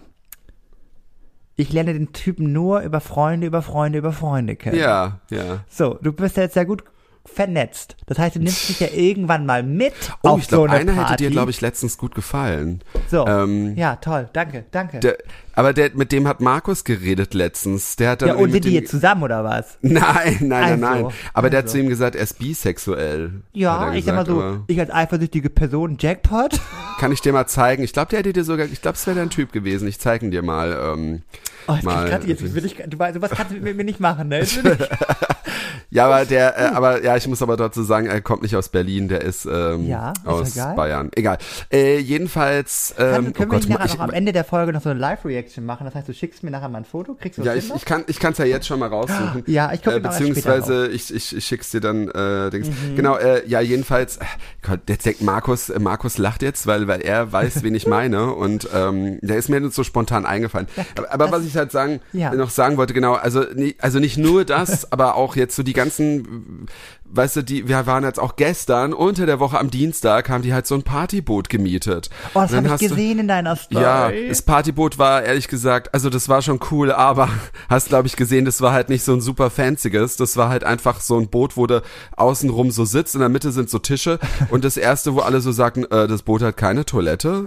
ich lerne den Typen nur über Freunde, über Freunde, über Freunde kennen. Ja, ja. So, du bist ja jetzt sehr gut vernetzt. Das heißt, du nimmst mich ja irgendwann mal mit Oh, auf ich glaube, so eine einer Party. hätte dir, glaube ich, letztens gut gefallen. So, ähm, ja, toll, danke, danke. Der, aber der, mit dem hat Markus geredet letztens. Der hat dann ja, und sind die jetzt zusammen oder was? Nein, nein, nein, Also, nein. Aber der hat also. zu ihm gesagt, er ist bisexuell. Ja, ich sag mal so, ich als eifersüchtige Person, Jackpot. Kann ich dir mal zeigen? Ich glaube, der hätte dir sogar, ich glaube, es wäre dein Typ gewesen. Ich zeige ihn dir mal. Ähm, Oh, jetzt, Mal- grad, jetzt will ich, du weißt, sowas kannst du mit mir nicht machen, ne? Jetzt will ich, ja, aber der, äh, aber ja, ich muss aber dazu sagen, er kommt nicht aus Berlin, der ist ähm, Ja, ist aus egal. Bayern. Egal. Äh, jedenfalls, Kann, ähm, können oh wir Gott, nachher ich, noch am Ende der Folge noch so eine Live-Reaction machen? Das heißt, du schickst mir nachher mal ein Foto, kriegst du das ja, ich, ich kann, ich ja jetzt schon mal raussuchen. Ja, ich guck äh, beziehungsweise ich, ich, ich schick's dir dann äh, Dings. Mhm. Genau, äh, ja jedenfalls. äh, Gott, jetzt denkt Markus, äh, Markus lacht jetzt, weil weil er weiß, wen ich meine und ähm, der ist mir jetzt so spontan eingefallen. aber aber was ich halt sagen Ja. noch sagen wollte, genau, also also nicht nur das, aber auch jetzt so die ganzen weißt du, die, wir waren jetzt auch gestern unter der Woche am Dienstag haben die halt so ein Partyboot gemietet. Oh, das habe ich hast du- gesehen in deiner Story. ja, das Partyboot war ehrlich gesagt, also das war schon cool, aber hast glaube ich gesehen, das war halt nicht so ein super fancyes, das war halt einfach so ein Boot, wo du außenrum so sitzt, in der Mitte sind so Tische und das erste, wo alle so sagten, äh, das Boot hat keine Toilette.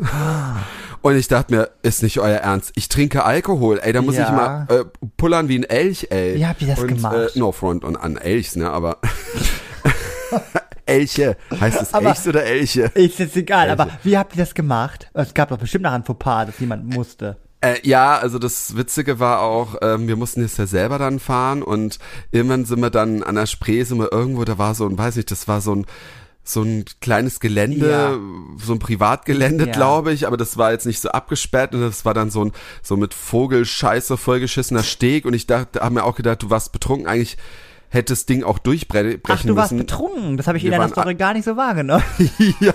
Und ich dachte mir, ist nicht euer Ernst. Ich trinke Alkohol, ey, da muss Ja. ich mal äh, pullern wie ein Elch, ey. Wie habt ihr das und, gemacht? Äh, no front und an Elchs, ne, aber Elche. Heißt es Aber- Elchs oder Elche? Ist jetzt egal, Also. aber wie habt ihr das gemacht? Es gab doch bestimmt nachher ein Fauxpas, dass jemand musste. Äh, ja, also das Witzige war auch, ähm, wir mussten jetzt ja selber dann fahren und irgendwann sind wir dann an der Spree, sind wir irgendwo, da war so ein, weiß nicht, das war so ein so ein kleines Gelände, Ja. so ein Privatgelände, Ja. glaube ich, aber das war jetzt nicht so abgesperrt und das war dann so ein so mit Vogelscheiße vollgeschissener Steg und ich dachte, habe mir auch gedacht, du warst betrunken eigentlich hätte das Ding auch durchbrechen Ach, du warst müssen. betrunken. Das habe ich Wir in deiner Story gar nicht so wahrgenommen. ja,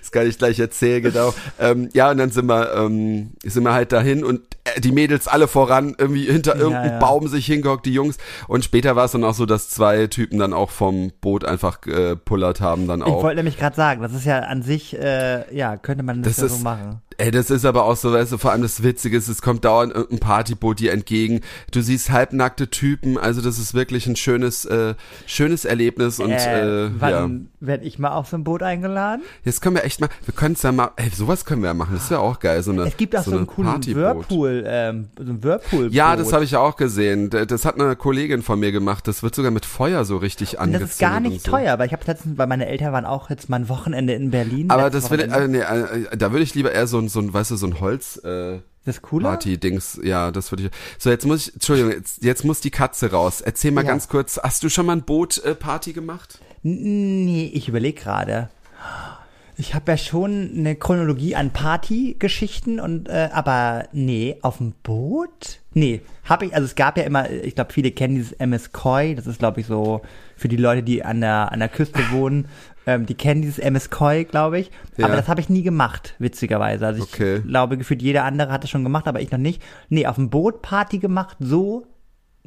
das kann ich gleich erzählen, genau. Ähm, ja, und dann sind wir, ähm, sind wir halt dahin und die Mädels alle voran, irgendwie hinter Ja, irgendeinem ja. Baum sich hingehockt, die Jungs. Und später war es dann auch so, dass zwei Typen dann auch vom Boot einfach äh, pullert haben dann Ich auch. wollte nämlich gerade sagen, das ist ja an sich, äh, ja, könnte man das, Das ja ist- so machen. Ey, das ist aber auch so, weißt du, vor allem das Witzige ist, es kommt dauernd irgendein Partyboot dir entgegen. Du siehst halbnackte Typen, also das ist wirklich ein schönes, äh, schönes Erlebnis und äh, äh, ja. wann werde ich mal auf so ein Boot eingeladen? Jetzt können wir echt mal, wir können es ja mal, ey, sowas können wir ja machen, das wäre auch geil, so eine Es gibt auch so, eine einen coolen Partyboot. Whirlpool, ähm, so ein Whirlpool. Ja, das habe ich auch gesehen. Das hat eine Kollegin von mir gemacht. Das wird sogar mit Feuer so richtig angezündet. das ist gar nicht so. teuer, weil ich habe letztens, weil meine Eltern waren auch jetzt mal ein Wochenende in Berlin. Aber das will, äh, nee, äh, da würde ich lieber eher so ein, so ein, weißt du, so ein Holz, äh, das cooler? Party-Dings, ja, das würde ich. So, jetzt muss ich, Entschuldigung, jetzt, jetzt muss die Katze raus. Erzähl mal Ja. ganz kurz, hast du schon mal ein Boot-Party gemacht? N- Nee, ich überlege gerade. Ich habe ja schon eine Chronologie an Partygeschichten und äh, aber nee, auf dem Boot? Nee, habe ich, also es gab ja immer, ich glaube, viele kennen dieses MS Koi, das ist glaube ich so für die Leute, die an der an der Küste wohnen, ähm, die kennen dieses MS Koi, glaube ich, Ja. aber das habe ich nie gemacht, witzigerweise. Also ich Okay. glaube, gefühlt jeder andere hat das schon gemacht, aber ich noch nicht. Nee, auf dem Boot Party gemacht, so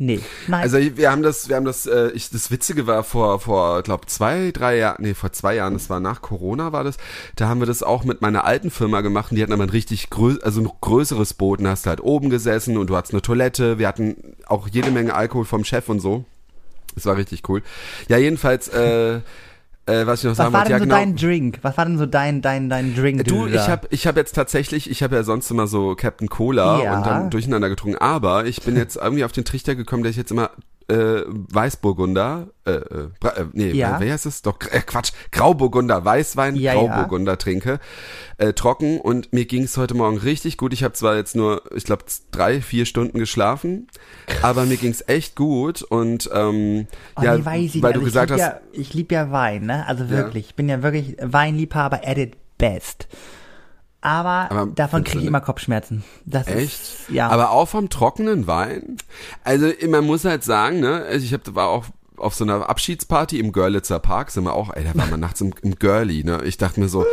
Nee, nein. Also wir haben das, wir haben das, äh, ich, das Witzige war vor, vor, glaube zwei, drei Jahren, nee, vor zwei Jahren, das war nach Corona war das, da haben wir das auch mit meiner alten Firma gemacht und die hatten aber ein richtig grö also ein größeres Boot und hast halt oben gesessen und du hattest eine Toilette, wir hatten auch jede Menge Alkohol vom Chef und so. Das war richtig cool. Ja, jedenfalls, äh, äh, was ich noch was sagen war denn ja so genau. dein Drink? Was war denn so dein, dein, dein Drink? Du, ich habe ich hab jetzt tatsächlich, ich habe ja sonst immer so Captain Cola Ja. und dann durcheinander getrunken, aber ich bin jetzt irgendwie auf den Trichter gekommen, dass ich jetzt immer äh, Weißburgunder, äh, äh, äh nee, Ja. wer heißt es? Doch, äh, Quatsch, Grauburgunder, Weißwein, Ja, Grauburgunder trinke, äh, trocken und mir ging es heute Morgen richtig gut. Ich habe zwar jetzt nur, ich glaube, drei, vier Stunden geschlafen, aber mir ging es echt gut und ähm, Oh, ja, nee, weil nicht. du Also gesagt ich hast, Ja, ich liebe ja Wein, ne? Also wirklich. Ich bin ja wirklich Weinliebhaber at its best. Aber, Aber davon kriege ich immer Kopfschmerzen. Das Echt? Ist, ja. Aber auch vom trockenen Wein? Also man muss halt sagen, ne, also ich hab, war auch auf so einer Abschiedsparty im Görlitzer Park, sind wir auch, ey, da waren wir nachts im, im Girlie, ne? Ich dachte mir so,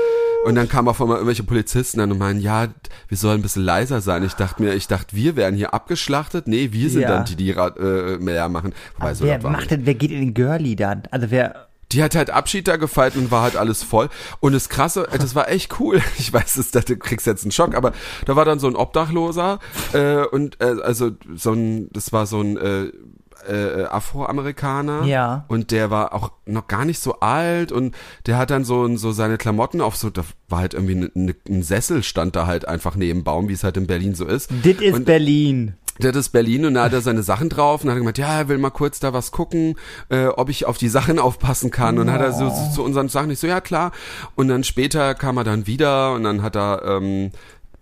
und dann kamen auf einmal irgendwelche Polizisten an und meinen, ja, wir sollen ein bisschen leiser sein. Ich dachte mir, ich dachte, wir werden hier abgeschlachtet. Nee, wir sind Ja. dann die, die äh, mehr machen. Wobei, so wer war macht denn, wer geht in den Girlie dann? Also wer, die hat halt Abschied da gefeiert und war halt alles voll. Und das Krasse, äh, das war echt cool. Ich weiß, es, du kriegst jetzt einen Schock, aber da war dann so ein Obdachloser äh, und äh, also so ein, das war so ein äh, äh, Afroamerikaner. Ja. Und der war auch noch gar nicht so alt und der hat dann so, so seine Klamotten auf so, da war halt irgendwie ne, ne, ein Sessel stand da halt einfach neben Baum, wie es halt in Berlin so ist. dit ist Berlin. Der hat das Berlin und da hat er seine Sachen drauf und hat gemeint, ja, er will mal kurz da was gucken, äh, ob ich auf die Sachen aufpassen kann. Und dann hat er so, so zu unseren Sachen nicht so, ja klar. Und dann später kam er dann wieder und dann hat er, ähm,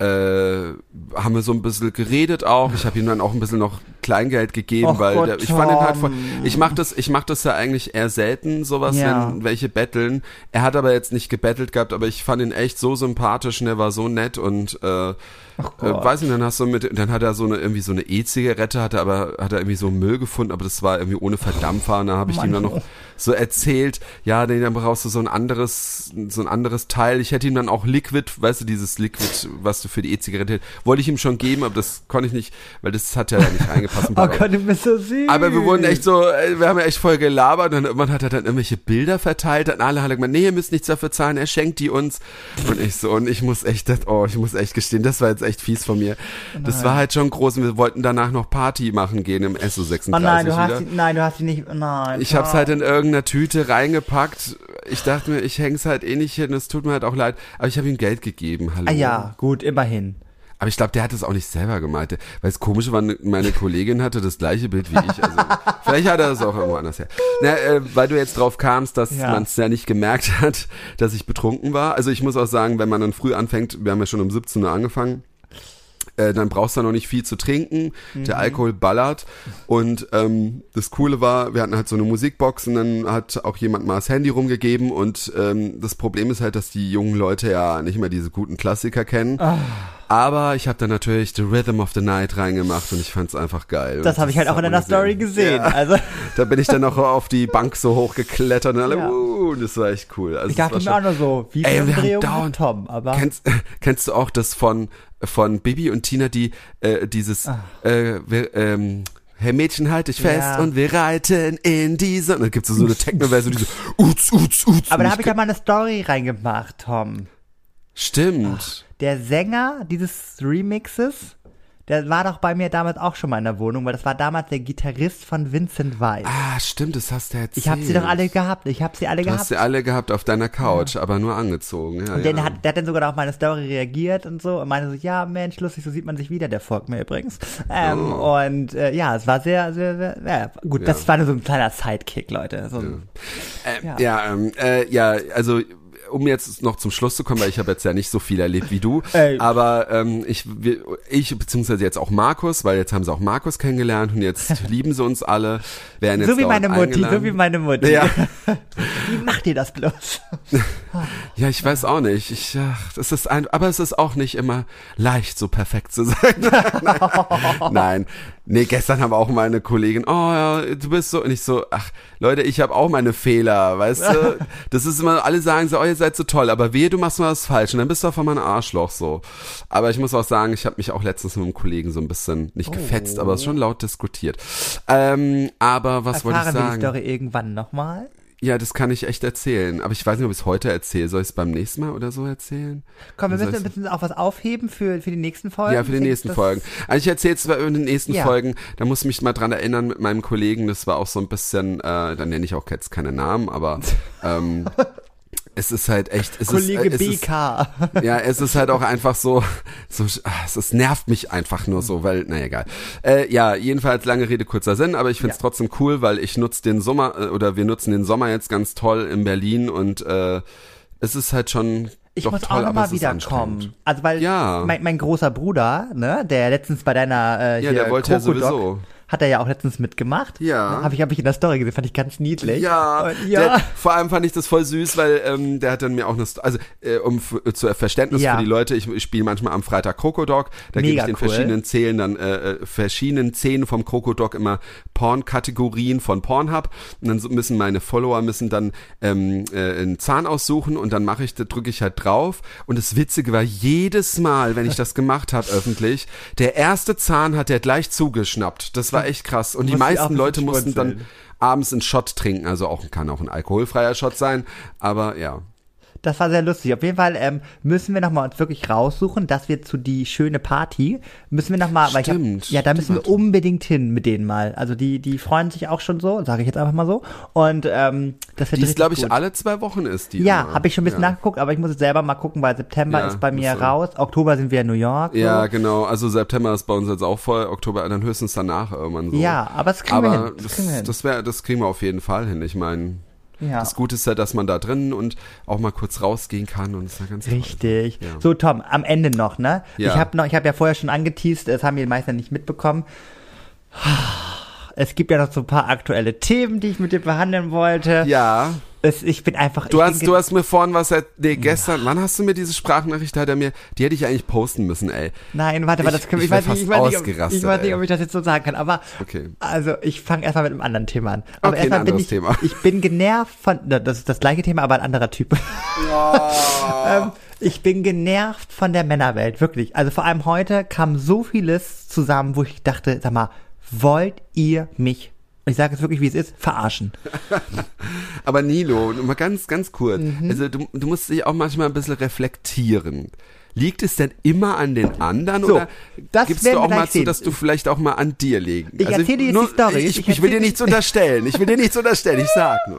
äh, haben wir so ein bisschen geredet auch. Ich habe ihm dann auch ein bisschen noch Kleingeld gegeben, Och weil Gott, der, ich fand ihn halt voll, ich mach das, ich mach das ja eigentlich eher selten, sowas, Ja. wenn welche betteln. Er hat aber jetzt nicht gebettelt gehabt, aber ich fand ihn echt so sympathisch und er war so nett und äh, äh, weiß nicht, dann hast du mit, dann hat er so eine irgendwie so eine E-Zigarette, hat er aber hat er irgendwie so Müll gefunden, aber das war irgendwie ohne Verdampfer. Und da habe ich ihm dann noch so erzählt, ja, nee, dann brauchst du so ein anderes, so ein anderes Teil. Ich hätte ihm dann auch Liquid, weißt du, dieses Liquid, was du für die E-Zigarette, wollte ich ihm schon geben, aber das konnte ich nicht, weil das hat ja nicht reingepasst. Oh Gott, so süß. aber wir wurden echt so, äh, wir haben ja echt voll gelabert und irgendwann hat er dann irgendwelche Bilder verteilt und alle haben gemeint, nee, ihr müsst nichts dafür zahlen, er schenkt die uns. Und ich so, und ich muss echt, das, oh, ich muss echt gestehen, das war jetzt echt fies von mir. Das war halt schon groß und wir wollten danach noch Party machen gehen im SO 36 Oh nein, du hast die, nein, du hast die nicht, nein. Ich hab's halt in irgendeiner Tüte reingepackt. Ich dachte mir, ich häng's halt eh nicht hin, es tut mir halt auch leid, aber ich habe ihm Geld gegeben, hallo. Ah ja, gut, immerhin. Aber ich glaube, der hat es auch nicht selber gemeint. Weil das Komische war, meine Kollegin hatte das gleiche Bild wie ich. Also, vielleicht hat er das auch irgendwo anders her. Na, äh, weil du jetzt drauf kamst, dass Ja. man es ja nicht gemerkt hat, dass ich betrunken war. Also ich muss auch sagen, wenn man dann früh anfängt, wir haben ja schon um 17 Uhr angefangen, äh, dann brauchst du noch nicht viel zu trinken. Der Alkohol ballert. Und ähm, das Coole war, wir hatten halt so eine Musikbox und dann hat auch jemand mal das Handy rumgegeben. Und ähm, das Problem ist halt, dass die jungen Leute ja nicht mehr diese guten Klassiker kennen. Aber ich habe dann natürlich The Rhythm of the Night reingemacht und ich fand's einfach geil. Das habe ich halt auch in deiner Story gesehen. Ja. Also. Da bin ich dann noch auf die Bank so hochgeklettert und alle, ja. uh, das war echt cool. Also ich dachte mir auch nur so, wie wir haben Tom, aber. Kennst, kennst du auch das von, von Bibi und Tina, die, äh, dieses, ah. äh, ähm, Hey Mädchen, halt dich fest ja. und wir reiten in diese. Und dann gibt's so eine Techno-Version, diese Uts, Uts, Uts. Aber da habe ich ja mal eine Story reingemacht, Tom. Stimmt. Ach, der Sänger dieses Remixes, der war doch bei mir damals auch schon mal in der Wohnung, weil das war damals der Gitarrist von Vincent Weiss. Ah, stimmt, das hast du erzählt. Ich habe sie doch alle gehabt. Ich habe sie alle du gehabt. hast sie alle gehabt auf deiner Couch, ja. aber nur angezogen. Ja, und ja. Hat, der hat dann sogar auf meine Story reagiert und so und meinte so, ja Mensch, lustig, so sieht man sich wieder. Der folgt mir übrigens. Ähm, oh. Und äh, ja, es war sehr, sehr, sehr ja, gut. Das war nur so ein kleiner Sidekick, Leute. So, ja, äh, ja, ähm, äh, ja, also um jetzt noch zum Schluss zu kommen, weil ich habe jetzt ja nicht so viel erlebt wie du, Ey. aber ähm, ich, ich beziehungsweise jetzt auch Markus, weil jetzt haben sie auch Markus kennengelernt und jetzt lieben sie uns alle. Werden jetzt so wie meine Mutti, so wie meine Mutti. Ja. wie macht ihr das bloß? ja, ich weiß auch nicht. Ich, ach, das ist ein, aber es ist auch nicht immer leicht, so perfekt zu sein. Nein, Nee, gestern haben auch meine Kollegin, oh ja, du bist so, und ich so, ach, Leute, ich habe auch meine Fehler, weißt du? Das ist immer, alle sagen so, oh, ihr seid so toll, aber wehe, du machst mal was falsch und dann bist du auf einmal ein Arschloch so. Aber ich muss auch sagen, ich habe mich auch letztens mit einem Kollegen so ein bisschen, nicht gefetzt, oh. aber schon laut diskutiert. Ähm, aber was wollte ich sagen? wir die Story irgendwann nochmal? Ja, das kann ich echt erzählen. Aber ich weiß nicht, ob ich es heute erzähle. Soll ich es beim nächsten Mal oder so erzählen? Komm, wir müssen, müssen auch was aufheben für, für die nächsten Folgen. Ja, für die nächsten Folgen. Also ich erzähle zwar in den nächsten ja. Folgen, da muss ich mich mal dran erinnern mit meinem Kollegen. Das war auch so ein bisschen, äh, da nenne ich auch jetzt keine Namen, aber ähm, es ist halt echt. Es Kollege ist, es BK. Ist, ja, es ist halt auch einfach so, so es, es nervt mich einfach nur so, weil, naja, egal. Äh, ja, jedenfalls lange Rede, kurzer Sinn, aber ich finde es ja. trotzdem cool, weil ich nutze den Sommer, äh, oder wir nutzen den Sommer jetzt ganz toll in Berlin und äh, es ist halt schon ich Doch, muss toll, auch nochmal wiederkommen. Also weil ja. mein, mein großer Bruder, ne, der letztens bei deiner äh, ja, der wollte ja sowieso. Hat er ja auch letztens mitgemacht. Ja. Habe ich, hab ich in der Story gesehen, fand ich ganz niedlich. Ja. Und, ja. Der, vor allem fand ich das voll süß, weil ähm, der hat dann mir auch eine, also äh, um zu Verständnis ja. für die Leute, ich, ich spiele manchmal am Freitag Krokodok, da gebe ich den cool. verschiedenen Zählen dann äh, äh, verschiedenen Szenen vom Krokodok immer Porn-Kategorien von Pornhub und dann müssen meine Follower müssen dann ähm, äh, einen Zahn aussuchen und dann mache ich, da drücke ich halt drauf und das Witzige war jedes Mal, wenn ich das gemacht habe öffentlich, der erste Zahn hat der gleich zugeschnappt. Das war echt krass. Und die meisten Leute mussten dann abends einen Shot trinken. Also auch kann auch ein alkoholfreier Shot sein. Aber ja. Das war sehr lustig. Auf jeden Fall ähm, müssen wir nochmal uns wirklich raussuchen, dass wir zu die schöne Party müssen wir nochmal, weil ich hab, ja, da müssen wir unbedingt hin mit denen mal. Also die, die freuen sich auch schon so, sage ich jetzt einfach mal so. Und ähm, das wird Die ist, glaube ich, gut. alle zwei Wochen ist die. Ja, habe ich schon ein bisschen ja. nachgeguckt, aber ich muss jetzt selber mal gucken, weil September ja, ist bei mir raus. Oktober sind wir in New York. So. Ja, genau. Also September ist bei uns jetzt auch voll. Oktober dann höchstens danach irgendwann so. Ja, aber das kriegen aber wir hin. Das, das, kriegen wir das, wär, das kriegen wir auf jeden Fall hin. Ich meine, ja. Das Gute ist ja, dass man da drin und auch mal kurz rausgehen kann und ist ja ganz Richtig. Ja. So Tom, am Ende noch, ne? Ja. Ich habe habe ja vorher schon angeteased, das haben die meisten nicht mitbekommen. Es gibt ja noch so ein paar aktuelle Themen, die ich mit dir behandeln wollte. Ja es, ich bin einfach. Du hast, du hast mir vorhin was, nee, gestern, ja. wann hast du mir diese Sprachnachricht, hat er mir, die hätte ich eigentlich posten müssen, ey. Nein, warte, warte, das können wir, ich, ich, weiß nicht, ich, weiß nicht, ob, ich weiß nicht, ob ich das jetzt so sagen kann, aber, okay. also, ich fange erstmal mit einem anderen Thema an. Aber okay, erstmal bin ich, Thema. ich bin genervt von, das ist das gleiche Thema, aber ein anderer Typ. Ja. ähm, ich bin genervt von der Männerwelt, wirklich. Also vor allem heute kam so vieles zusammen, wo ich dachte, sag mal, wollt ihr mich ich sage es wirklich, wie es ist, verarschen. Aber Nilo, mal ganz, ganz kurz. Mhm. Also du, du musst dich auch manchmal ein bisschen reflektieren. Liegt es denn immer an den anderen so, oder gibst du auch mal zu, dass du vielleicht auch mal an dir legen? Ich also erzähle dir jetzt die Story. Ich, ich, ich will dir nichts unterstellen. Ich will dir nichts unterstellen. Ich sag nur.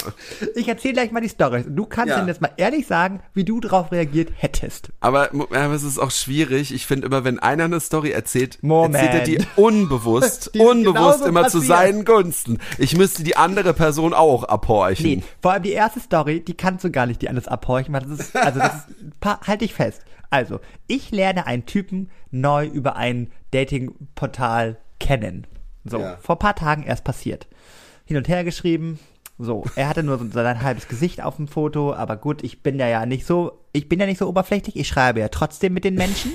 Ich erzähle gleich mal die Story. Du kannst ja. dann jetzt mal ehrlich sagen, wie du darauf reagiert hättest. Aber, aber es ist auch schwierig. Ich finde immer, wenn einer eine Story erzählt, Moment. erzählt er die unbewusst, die unbewusst immer passiert. zu seinen Gunsten. Ich müsste die andere Person auch abhorchen. Nee, vor allem die erste Story, die kannst du gar nicht die alles abhorchen. Das ist, also das ist, halt dich fest. Also, ich lerne einen Typen neu über ein Datingportal kennen. So, ja. vor paar Tagen erst passiert. Hin und her geschrieben. So, er hatte nur so sein halbes Gesicht auf dem Foto, aber gut, ich bin ja ja nicht so, ich bin ja nicht so oberflächlich, ich schreibe ja trotzdem mit den Menschen.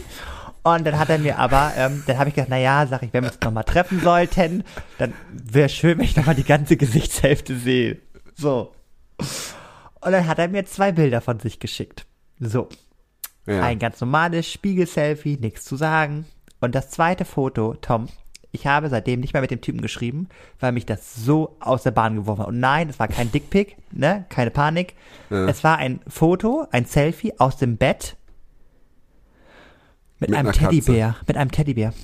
Und dann hat er mir aber, ähm, dann habe ich gedacht, naja, sag ich, wenn wir uns nochmal treffen sollten, dann wäre schön, wenn ich nochmal die ganze Gesichtshälfte sehe. So. Und dann hat er mir zwei Bilder von sich geschickt. So. Ja. Ein ganz normales Spiegel-Selfie, nichts zu sagen. Und das zweite Foto, Tom, ich habe seitdem nicht mehr mit dem Typen geschrieben, weil mich das so aus der Bahn geworfen hat. Und nein, es war kein Dickpick, ne, keine Panik. Ja. Es war ein Foto, ein Selfie aus dem Bett mit, Mit einem einer Katze. Teddybär, mit einem Teddybär.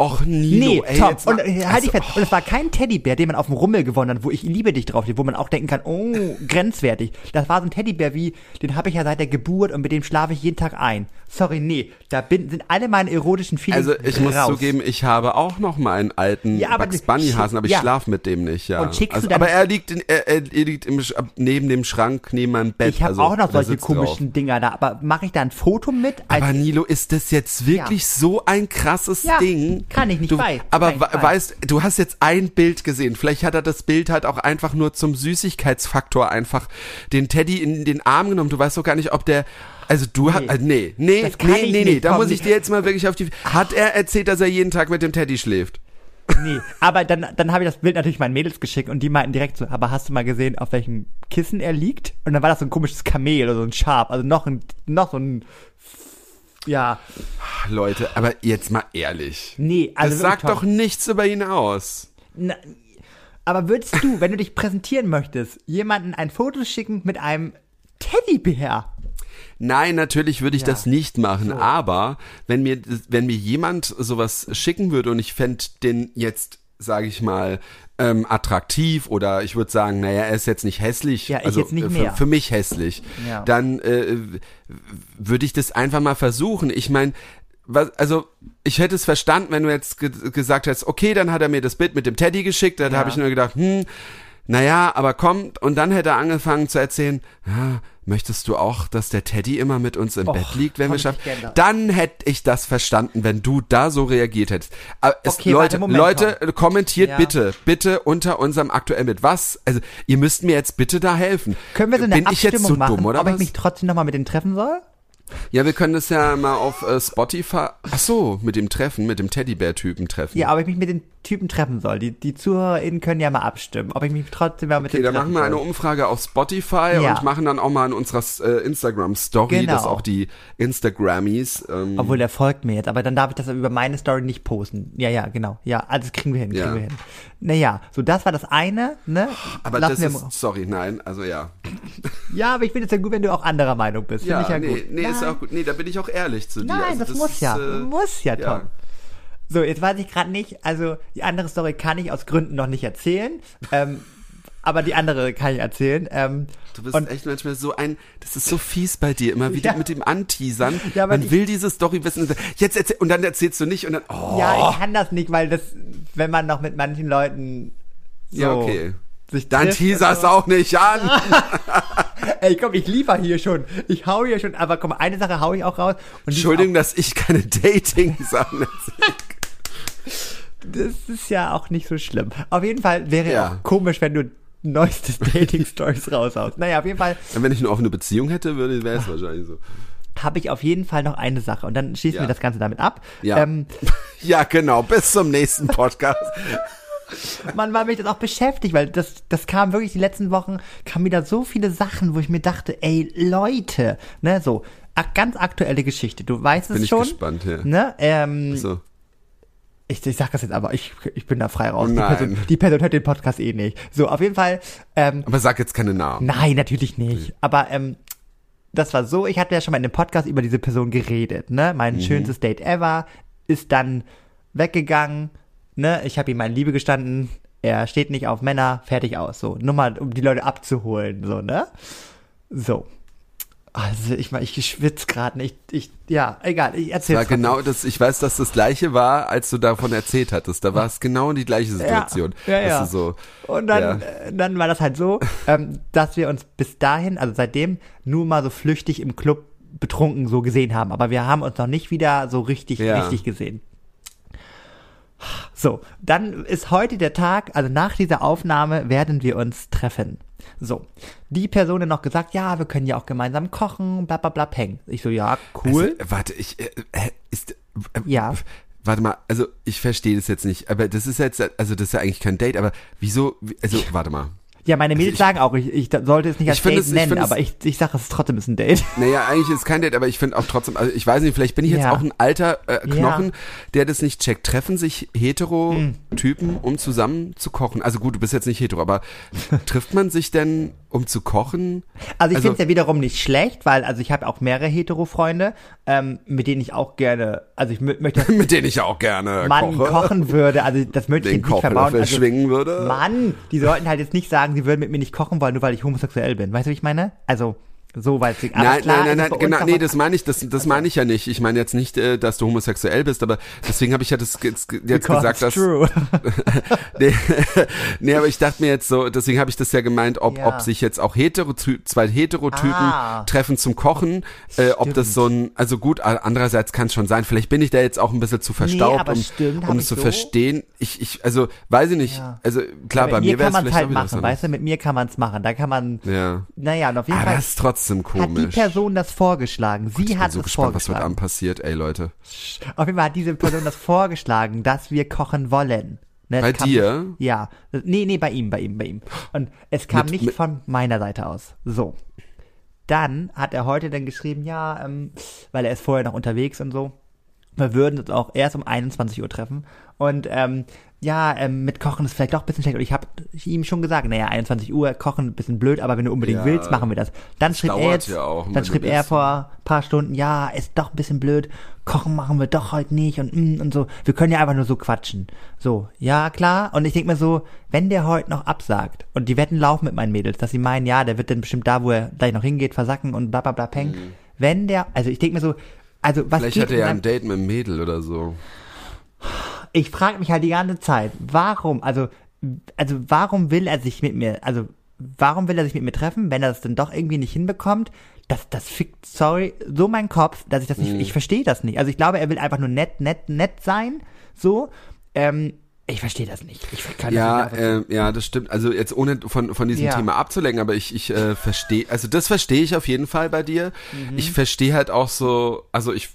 Och, Nilo, Nee, ey, Tom, und äh, halt also, ich fest. Und es war kein Teddybär, den man auf dem Rummel gewonnen hat, wo ich liebe dich drauf wo man auch denken kann, oh, grenzwertig. Das war so ein Teddybär wie, den habe ich ja seit der Geburt und mit dem schlafe ich jeden Tag ein. Sorry, nee, da bin, sind alle meine erotischen Feelings Also ich muss raus. zugeben, ich habe auch noch mal einen alten Ja, aber Bugs Bunny Hasen, aber ich ja. schlaf mit dem nicht, ja. Und schickst also, du aber er liegt in, er, er liegt im, neben dem Schrank neben meinem Bett. Ich habe also, auch noch solche komischen Drauf. Dinger da, aber mache ich da ein Foto mit? Aber Nilo, ist das jetzt wirklich so ein krasses Ja, Ding? kann ich nicht, du, weiß, Aber we- weiß. weißt, du hast jetzt ein Bild gesehen. Vielleicht hat er das Bild halt auch einfach nur zum Süßigkeitsfaktor einfach den Teddy in den Arm genommen. Du weißt doch gar nicht, ob der also du hast, nee, nee, kann nee, ich nee, nee, nicht, da muss ich dir jetzt mal wirklich auf die, hat er erzählt, dass er jeden Tag mit dem Teddy schläft? nee, aber dann, dann habe ich das Bild natürlich meinen Mädels geschickt und die meinten direkt so, aber hast du mal gesehen, auf welchem Kissen er liegt? Und dann war das so ein komisches Kamel oder so ein Schaf, also noch ein, noch so ein, ja, Leute, aber jetzt mal ehrlich. nee, also das sagt doch nichts über ihn aus. Na, aber würdest du, wenn du dich präsentieren möchtest, jemanden ein Foto schicken mit einem Teddybär? Nein, natürlich würde ich Ja. das nicht machen, aber wenn mir, wenn mir jemand sowas schicken würde und ich fände den jetzt, sage ich mal, ähm, attraktiv oder ich würde sagen, naja, er ist jetzt nicht hässlich, Ja, also jetzt nicht äh, mehr. Für, für mich hässlich, Ja. dann äh, würde ich das einfach mal versuchen. Ich meine, was, also ich hätte es verstanden, wenn du jetzt ge gesagt hättest, okay, dann hat er mir das Bild mit dem Teddy geschickt, dann Ja. habe ich nur gedacht, hm, naja, aber komm, und dann hätte er angefangen zu erzählen, ja, möchtest du auch, dass der Teddy immer mit uns im Och, Bett liegt, wenn komm, wir ich schaffen? Dann hätte ich das verstanden, wenn du da so reagiert hättest. Aber es, Okay, Leute, Moment, Leute, kommentiert Ja. bitte, bitte unter unserem aktuell mit was? Also, ihr müsst mir jetzt bitte da helfen. Können wir so eine Bin ich Abstimmung jetzt so machen, dumm, oder ob was? ich mich trotzdem nochmal mit denen treffen soll? Ja, wir können das ja mal auf äh, Spotify. Ach so, mit dem Treffen, mit dem Teddybär-Typen treffen. Ja, ob ich mich mit den Typen treffen soll. Die, die ZuhörerInnen können ja mal abstimmen, ob ich mich trotzdem mal mit Okay, denen dann treffen machen wir eine. Umfrage auf Spotify Ja. und machen dann auch mal in unserer äh, Instagram-Story, Genau. dass auch die Instagrammies. Ähm, Obwohl, der folgt mir jetzt, aber dann darf ich das über meine Story nicht posten. Ja, ja, genau. Ja, also das kriegen wir hin, kriegen Ja. wir hin. Naja, so das war das eine, ne? aber Lassen das ist, sorry, nein, also ja. Ja, aber ich finde es ja gut, wenn du auch anderer Meinung bist. Ja, ich ja nee, gut. nee, ist Nein. auch gut. Nee, da bin ich auch ehrlich zu dir. Nein, also, das, muss ist, ja. äh, muss ja, Tom. ja. So, jetzt weiß ich gerade nicht, also die andere Story kann ich aus Gründen noch nicht erzählen. Ähm, aber die andere kann ich erzählen. Ähm, Du bist echt manchmal so ein, das ist so fies bei dir, immer wieder Ja. mit dem Anteasern. Ja, Man ich- will diese Story wissen. Jetzt erzähl, und dann erzählst du nicht und dann, oh, ja, ich kann das nicht, weil das, wenn man noch mit manchen Leuten so ja, okay. sich Dann teaserst so. auch nicht an. Ey, komm, ich liefer hier schon. Ich hau hier schon, aber komm, eine Sache hau ich auch raus. Entschuldigung, dass ich keine Dating-Sachen erzähle. Das ist ja auch nicht so schlimm. Auf jeden Fall wäre Ja. auch komisch, wenn du neueste Dating-Stories raushaust. Naja, auf jeden Fall Wenn ich eine offene Beziehung hätte, würde wäre es wahrscheinlich so. habe ich auf jeden Fall noch eine Sache. Und dann schließen Ja. wir das Ganze damit ab. Ja. Ähm, Ja, genau. Bis zum nächsten Podcast. man war mich das auch beschäftigt, weil das, das kam wirklich die letzten Wochen, kamen wieder so viele Sachen, wo ich mir dachte, ey, Leute, ne, so, ganz aktuelle Geschichte. Du weißt es Bin ich schon. gespannt, ja. Ne, ähm, So. Ich, ich sag das jetzt aber, ich, ich bin da frei raus. Oh die, nein. Person, die Person hört den Podcast eh nicht. So, auf jeden Fall, ähm, Aber sag jetzt keine Namen. Nein, natürlich nicht. Aber ähm, das war so, ich hatte ja schon mal in dem Podcast über diese Person geredet, ne? Mein Mhm. schönstes Date ever ist dann weggegangen, ne? Ich habe ihm meine Liebe gestanden, er steht nicht auf Männer, fertig aus, so. Nur mal, um die Leute abzuholen, so, ne? So. Also, ich meine, ich schwitze gerade nicht. Ich, ja, egal, ich erzähl War genau das, ich weiß, dass das gleiche war, als du davon erzählt hattest. Da war es genau die gleiche Situation. Ja, ja. Du so, Und dann, Ja. äh, dann war das halt so, ähm, dass wir uns bis dahin, also seitdem, nur mal so flüchtig im Club betrunken so gesehen haben. Aber wir haben uns noch nicht wieder so richtig, Ja. richtig gesehen. So, dann ist heute der Tag, also nach dieser Aufnahme werden wir uns treffen. So, die Person hat noch gesagt, ja, wir können ja auch gemeinsam kochen, bla bla bla, peng. Ich so, ja, cool. Also, warte, ich, äh, äh, ist, äh, Ja. Warte mal, also ich verstehe das jetzt nicht, aber das ist jetzt, also das ist ja eigentlich kein Date, aber wieso, wie- also warte mal. Ja, meine Mädels ich- sagen auch, ich, ich sollte es nicht als Ich Date es- ich nennen, es- aber ich, ich sage, es ist trotzdem ist ein Date. Naja, eigentlich ist es kein Date, aber ich finde auch trotzdem, also ich weiß nicht, vielleicht bin ich jetzt Ja. auch ein alter äh, Knochen, Ja. Hm. der das nicht checkt. Treffen sich hetero-Typen, um zusammen zu kochen? Also gut, du bist jetzt nicht hetero, aber trifft man sich denn, um zu kochen? Also ich Also- finde es ja wiederum nicht schlecht, weil also ich habe auch mehrere Hetero-Freunde, ähm, mit denen ich auch gerne, also ich mö- möchte, Mit denen ich auch gerne Mann koche. kochen würde, also das möchte ich nicht verbauen. Also, schwingen würde. Mann, die sollten halt jetzt nicht sagen, sie würden mit mir nicht kochen wollen, nur weil ich homosexuell bin. Weißt du, wie ich meine? Also so weil sie. Nein, klar nein, nein, nein, genau, nee, das meine ich, das, das meine ich ja nicht. Ich meine jetzt nicht, äh, dass du homosexuell bist, aber deswegen habe ich ja das jetzt, gesagt, dass true. nee, nee, aber ich dachte mir jetzt so, deswegen habe ich das ja gemeint, ob, Ja. ob sich jetzt auch hetero zwei Heterotypen Ah. treffen zum Kochen, äh, ob das so ein, also gut, andererseits kann es schon sein. Vielleicht bin ich da jetzt auch ein bisschen zu verstaubt, aber um, stimmt, um es zu so. verstehen. Ich, ich, also weiß ich nicht. Ja. Also klar, mit bei mir wäre es vielleicht halt machen, weißt du? Mit mir kann man es machen. Da kann man, Ja. naja, und auf jeden Aber Fall trotzdem hat die komisch. Person das vorgeschlagen. Sie ich bin hat so es gespannt, was heute. Abend passiert, ey Leute. Auf jeden Fall hat diese Person das vorgeschlagen, dass wir kochen wollen. Ne, Bei dir? Nicht, ja. Nee, nee, bei ihm, bei ihm, bei ihm. Und es kam Mit- nicht mit- von meiner Seite aus. So. Dann hat er heute dann geschrieben, ja, ähm, weil er ist vorher noch unterwegs und so. Wir würden uns auch erst um 21 Uhr treffen. Und ähm, ja, ähm, mit Kochen ist vielleicht doch ein bisschen schlecht. Und ich habe ihm schon gesagt, naja, 21 Uhr, Kochen ein bisschen blöd, aber wenn du unbedingt Ja, willst, machen wir das. Dann schrieb er jetzt, ja auch, dann schrieb er vor ein paar Stunden, ja, ist doch ein bisschen blöd, Kochen machen wir doch heute nicht und mm, und so. Wir können ja einfach nur so quatschen. So, ja, klar. Und ich denk mir so, wenn der heute noch absagt und die Wetten laufen mit meinen Mädels, dass sie meinen, ja, der wird dann bestimmt da, wo er gleich noch hingeht, versacken und bla bla bla peng. Wenn der, also ich denk mir so, also was Mhm. Vielleicht hat er ja ein Date mit einem Mädel oder so. Ich frage mich halt die ganze Zeit, warum, also, also warum will er sich mit mir, also warum will er sich mit mir treffen, wenn er das dann doch irgendwie nicht hinbekommt? Das, das fickt, sorry, so mein Kopf, dass ich das nicht, ich verstehe das nicht. Also ich glaube, er will einfach nur nett, nett, nett sein, so. Ähm, ich verstehe das nicht. Ich kann Ja, das nicht äh, ja, das stimmt. Also jetzt ohne von, von diesem Ja. Thema abzulenken, aber ich, ich äh, verstehe, also das verstehe ich auf jeden Fall bei dir. Mhm. Ich verstehe halt auch so, also ich,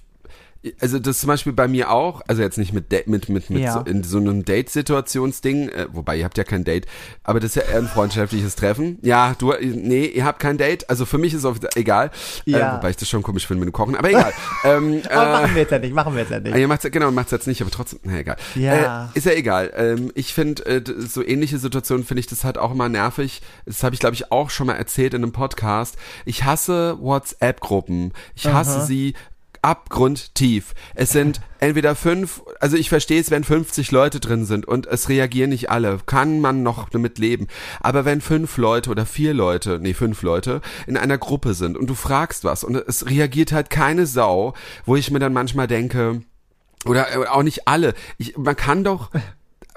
also das zum Beispiel bei mir auch, also jetzt nicht mit mit, mit, mit Ja. so, in so einem Date-Situationsding, äh, wobei ihr habt ja kein Date, aber das ist ja eher ein freundschaftliches Treffen. Ja, du, nee, ihr habt kein Date, also für mich ist es egal, Ja. äh, wobei ich das schon komisch finde mit dem Kochen, aber egal. ähm, Aber äh, machen wir jetzt ja nicht, machen wir jetzt ja Ah, nicht. Ihr macht's, genau, macht's jetzt nicht, aber trotzdem, na egal. Ja. Äh, ist ja egal. Ähm, ich finde, äh, so ähnliche Situationen finde ich das halt auch immer nervig. Das habe ich, glaube ich, auch schon mal erzählt in einem Podcast. Ich hasse WhatsApp-Gruppen. Ich hasse sie abgrundtief. Es sind entweder fünf, also ich verstehe es, wenn 50 Leute drin sind und es reagieren nicht alle, kann man noch damit leben. Aber wenn fünf Leute oder vier Leute, nee, fünf Leute in einer Gruppe sind und du fragst was und es reagiert halt keine Sau, wo ich mir dann manchmal denke, oder äh, auch nicht alle. Ich, man kann doch,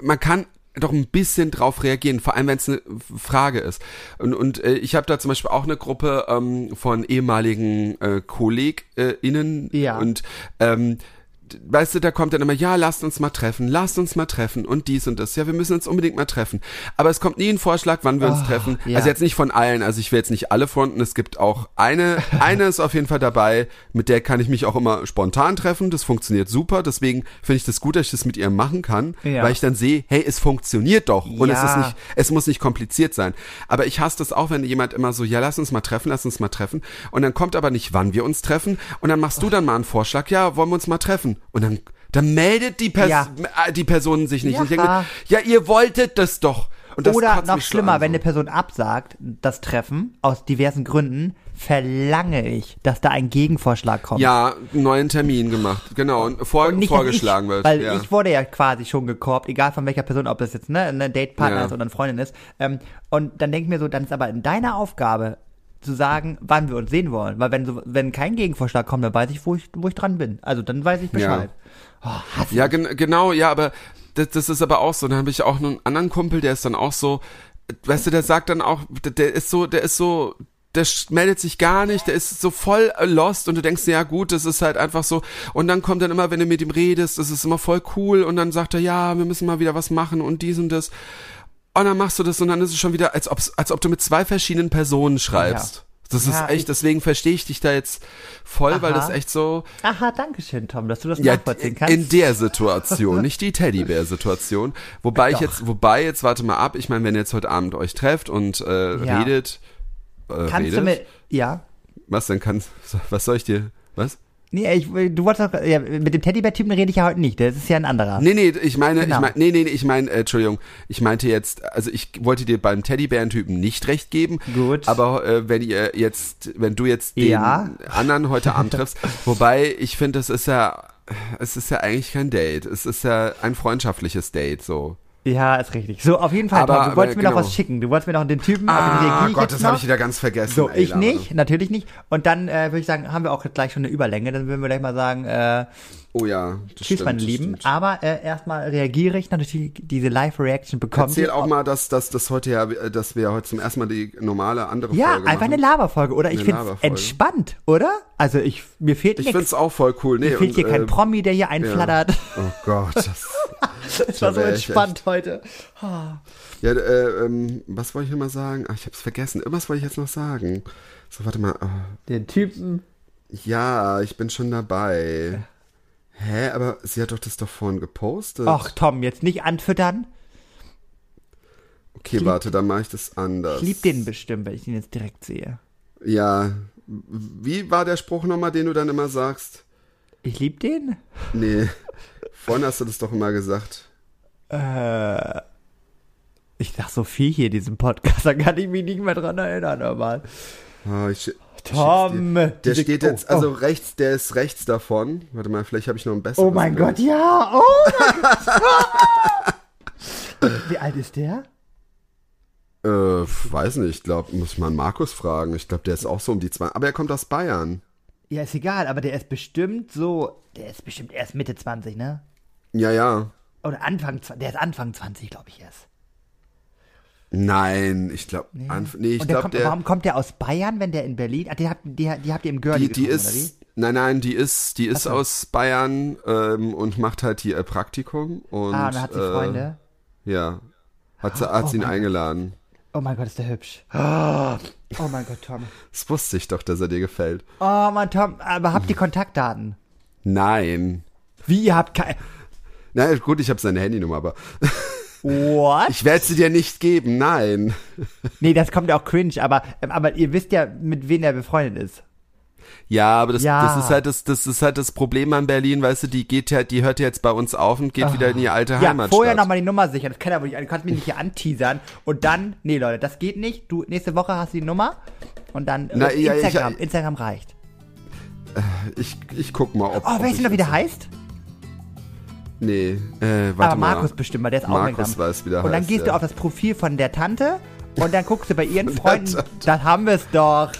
man kann doch ein bisschen drauf reagieren, vor allem wenn es eine Frage ist. Und, und äh, ich habe da zum Beispiel auch eine Gruppe ähm, von ehemaligen äh, KollegInnen Ja. und ähm, Weißt du, da kommt dann immer, ja, lasst uns mal treffen, lasst uns mal treffen und dies und das. Ja, wir müssen uns unbedingt mal treffen. Aber es kommt nie ein Vorschlag, wann wir uns Oh, treffen. ja. Also jetzt nicht von allen, also ich will jetzt nicht alle fronten. Es gibt auch eine, eine ist auf jeden Fall dabei, mit der kann ich mich auch immer spontan treffen. Das funktioniert super. Deswegen finde ich das gut, dass ich das mit ihr machen kann, Ja. weil ich dann sehe, hey, es funktioniert doch. Und es Ja. ist nicht, es muss nicht kompliziert sein. Aber ich hasse das auch, wenn jemand immer so, ja, lass uns mal treffen, lass uns mal treffen. Und dann kommt aber nicht, wann wir uns treffen. Und dann machst du dann mal einen Vorschlag, ja, wollen wir uns mal treffen? Und dann, dann meldet die, Pers Ja. äh, die Person sich nicht. Ja. Und ich denke, ja, ihr wolltet das doch. Und das Oder noch so schlimmer, an, wenn so. eine Person absagt, das Treffen, aus diversen Gründen, verlange ich, dass da ein Gegenvorschlag kommt. Ja, einen neuen Termin gemacht, genau, und, vor, Und nicht, vorgeschlagen ich, wird. Weil ja. ich wurde ja quasi schon gekorbt, egal von welcher Person, ob das jetzt ne, eine Datepartner Ja. ist oder eine Freundin ist. Ähm, und dann denke ich mir so, dann ist aber in deiner Aufgabe zu sagen, wann wir uns sehen wollen. Weil wenn so, wenn kein Gegenvorschlag kommt, dann weiß ich, wo ich, wo ich dran bin. Also dann weiß ich Bescheid. Oh, hasse Ja, gen genau, ja, aber das, das ist aber auch so. Dann habe ich auch einen anderen Kumpel, der ist dann auch so, weißt du, der sagt dann auch, der, ist so, der ist so, der meldet sich gar nicht, der ist so voll äh, lost und du denkst, ja gut, das ist halt einfach so. Und dann kommt dann immer, wenn du mit ihm redest, das ist immer voll cool und dann sagt er, ja, wir müssen mal wieder was machen und dies und das. Und dann machst du das und dann ist es schon wieder, als, ob's, als ob du mit zwei verschiedenen Personen schreibst. Ja. Das Ja, ist echt, ich- deswegen verstehe ich dich da jetzt voll, weil Aha. das echt so, Aha, danke schön, Tom, dass du das ja, nachvollziehen kannst. in der Situation, nicht die Teddybär-Situation. Wobei ich Doch. jetzt, wobei jetzt, warte mal ab, ich meine, wenn ihr jetzt heute Abend euch trefft und äh, Ja. redet, äh, kannst redet, du mir, ja. was denn kann, was soll ich dir, was? Nee, ich, du wolltest doch, ja, mit dem Teddybär-Typen rede ich ja heute nicht, das ist ja ein anderer. Nee, nee, ich meine, Genau. ich meine, nee, nee, nee, ich meine, äh, Entschuldigung, ich meinte jetzt, also ich wollte dir beim Teddybären-Typen nicht recht geben. Gut. Aber äh, wenn ihr jetzt, wenn du jetzt den Ja. anderen heute Abend triffst, wobei ich finde, es ist ja, es ist ja eigentlich kein Date, es ist ja ein freundschaftliches Date, so. Ja, ist richtig. So, auf jeden Fall, Aber- Tom, du wolltest aber mir noch genau. was schicken. Du wolltest mir noch den Typen, den Ah ich Gott, das noch. habe ich wieder ganz vergessen. So, ey, ich Lara. nicht, natürlich nicht. Und dann äh, würde ich sagen, haben wir auch gleich schon eine Überlänge. Dann würden wir gleich mal sagen, äh, Oh ja, tschüss, stimmt, meine Lieben. stimmt. Aber äh, erstmal reagiere ich natürlich diese Live-Reaction bekommen. Erzähl auch mal, dass, dass das heute ja, dass wir heute zum ersten Mal die normale andere ja, Folge einfach machen. eine Laberfolge, oder? Ich finde es entspannt, oder? Also ich, mir fehlt Ich nichts. find's auch voll cool. Nee, Mir fehlt und, hier kein äh, Promi, der hier einflattert. Oh Gott, das, Das war so entspannt heute. Ja, äh, ähm, was wollte ich noch mal sagen? Ach, ich hab's vergessen. Irgendwas wollte ich jetzt noch sagen. So, warte mal. Oh, Den Typen. ja, ich bin schon dabei. Hä, aber sie hat doch das doch vorhin gepostet. Ach, Tom, jetzt nicht anfüttern. okay, warte, dann mache ich das anders. Ich lieb den bestimmt, wenn ich ihn jetzt direkt sehe. Ja. Wie war der Spruch nochmal, den du dann immer sagst? Ich lieb den? Nee. Vorhin hast du das doch immer gesagt. Äh, ich sag so viel hier in diesem Podcast, da kann ich mich nicht mehr dran erinnern, aber. Ah, ich, Tom! Der diese- steht jetzt, oh, also rechts, der ist rechts davon. Warte mal, vielleicht habe ich noch ein besseres. Oh, oh mein. Gott, ja! Oh mein Gott! Wie alt ist der? Äh, weiß nicht, ich glaube, muss ich mal an Markus fragen. Ich glaube, der ist auch so um die zwei. Aber er kommt aus Bayern. Ja, ist egal, aber der ist bestimmt so. Der ist bestimmt erst Mitte 20, ne? Ja, ja. Oder Anfang, der ist Anfang 20, glaube ich erst. Nein, ich glaube, nee. nee, ich glaube, der, warum kommt der aus Bayern, wenn der in Berlin? Ach, die habt, die, die habt ihr im Girlie die, die wie? ist, nein, nein, die ist, die ist so. aus Bayern ähm, und macht halt hier ihr Praktikum und Ah, dann hat sie äh, Freunde. Ja, hat sie, hat Oh sie ihn eingeladen. Oh mein Gott, ist der hübsch. Oh mein Gott, Tom. Das wusste ich doch, dass er dir gefällt. Oh mein Tom, aber habt ihr Kontaktdaten? Nein. Wie, ihr habt kein... Na gut, ich habe seine Handynummer, aber What? ich werde sie dir nicht geben. Nein. Nee, das kommt ja auch cringe, aber, ähm, aber ihr wisst ja, mit wem er befreundet ist. Ja, aber das, Ja. das ist halt das, das ist halt das Problem an Berlin, weißt du, die geht ja, die hört jetzt bei uns auf und geht wieder in die alte Ja, Heimatstadt. vorher nochmal die Nummer sichern. Das kann wohl nicht, du kannst mich nicht hier anteasern. Und dann, nee Leute, das geht nicht. Du, nächste Woche hast du die Nummer. Und dann, Na, äh, ja, ich- Instagram, Instagram reicht. Ich, ich guck mal, ob. Oh, weißt du noch, wie der heißt? Nee, äh, warte Aber mal. Markus bestimmt, weil der ist Markus aufmerksam. weiß, wie der Und dann heißt, gehst du ja. auf das Profil von der Tante und dann guckst du bei ihren Freunden. Das haben wir es doch.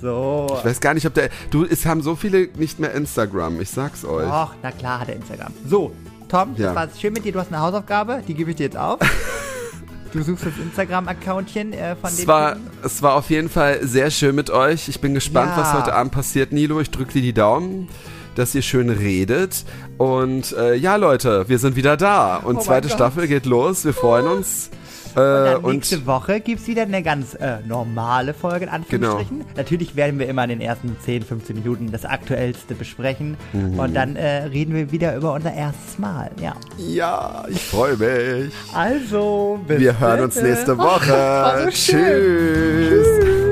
So. Ich weiß gar nicht, ob der. Du, es haben so viele nicht mehr Instagram, ich sag's euch. Ach, na klar hat er Instagram. So, Tom, Ja. das war schön mit dir. Du hast eine Hausaufgabe, die gebe ich dir jetzt auf. du suchst das Instagram-Accountchen äh, von Es dem. war, Typen. es war auf jeden Fall sehr schön mit euch. Ich bin gespannt, Ja. was heute Abend passiert, Nilo. Ich drücke dir die Daumen, dass ihr schön redet. Und äh, ja, Leute, wir sind wieder da. Und Oh zweite. Staffel geht los. Wir freuen uns. Äh, Und und nächste Woche gibt es wieder eine ganz äh, normale Folge, in Anführungsstrichen. Genau. Natürlich werden wir immer in den ersten 10, 15 Minuten das Aktuellste besprechen. Mhm. Und dann äh, reden wir wieder über unser erstes Mal. Ja. ja, ich freue mich. Also, bis Wir hören uns bitte. nächste Woche. so schön. Tschüss.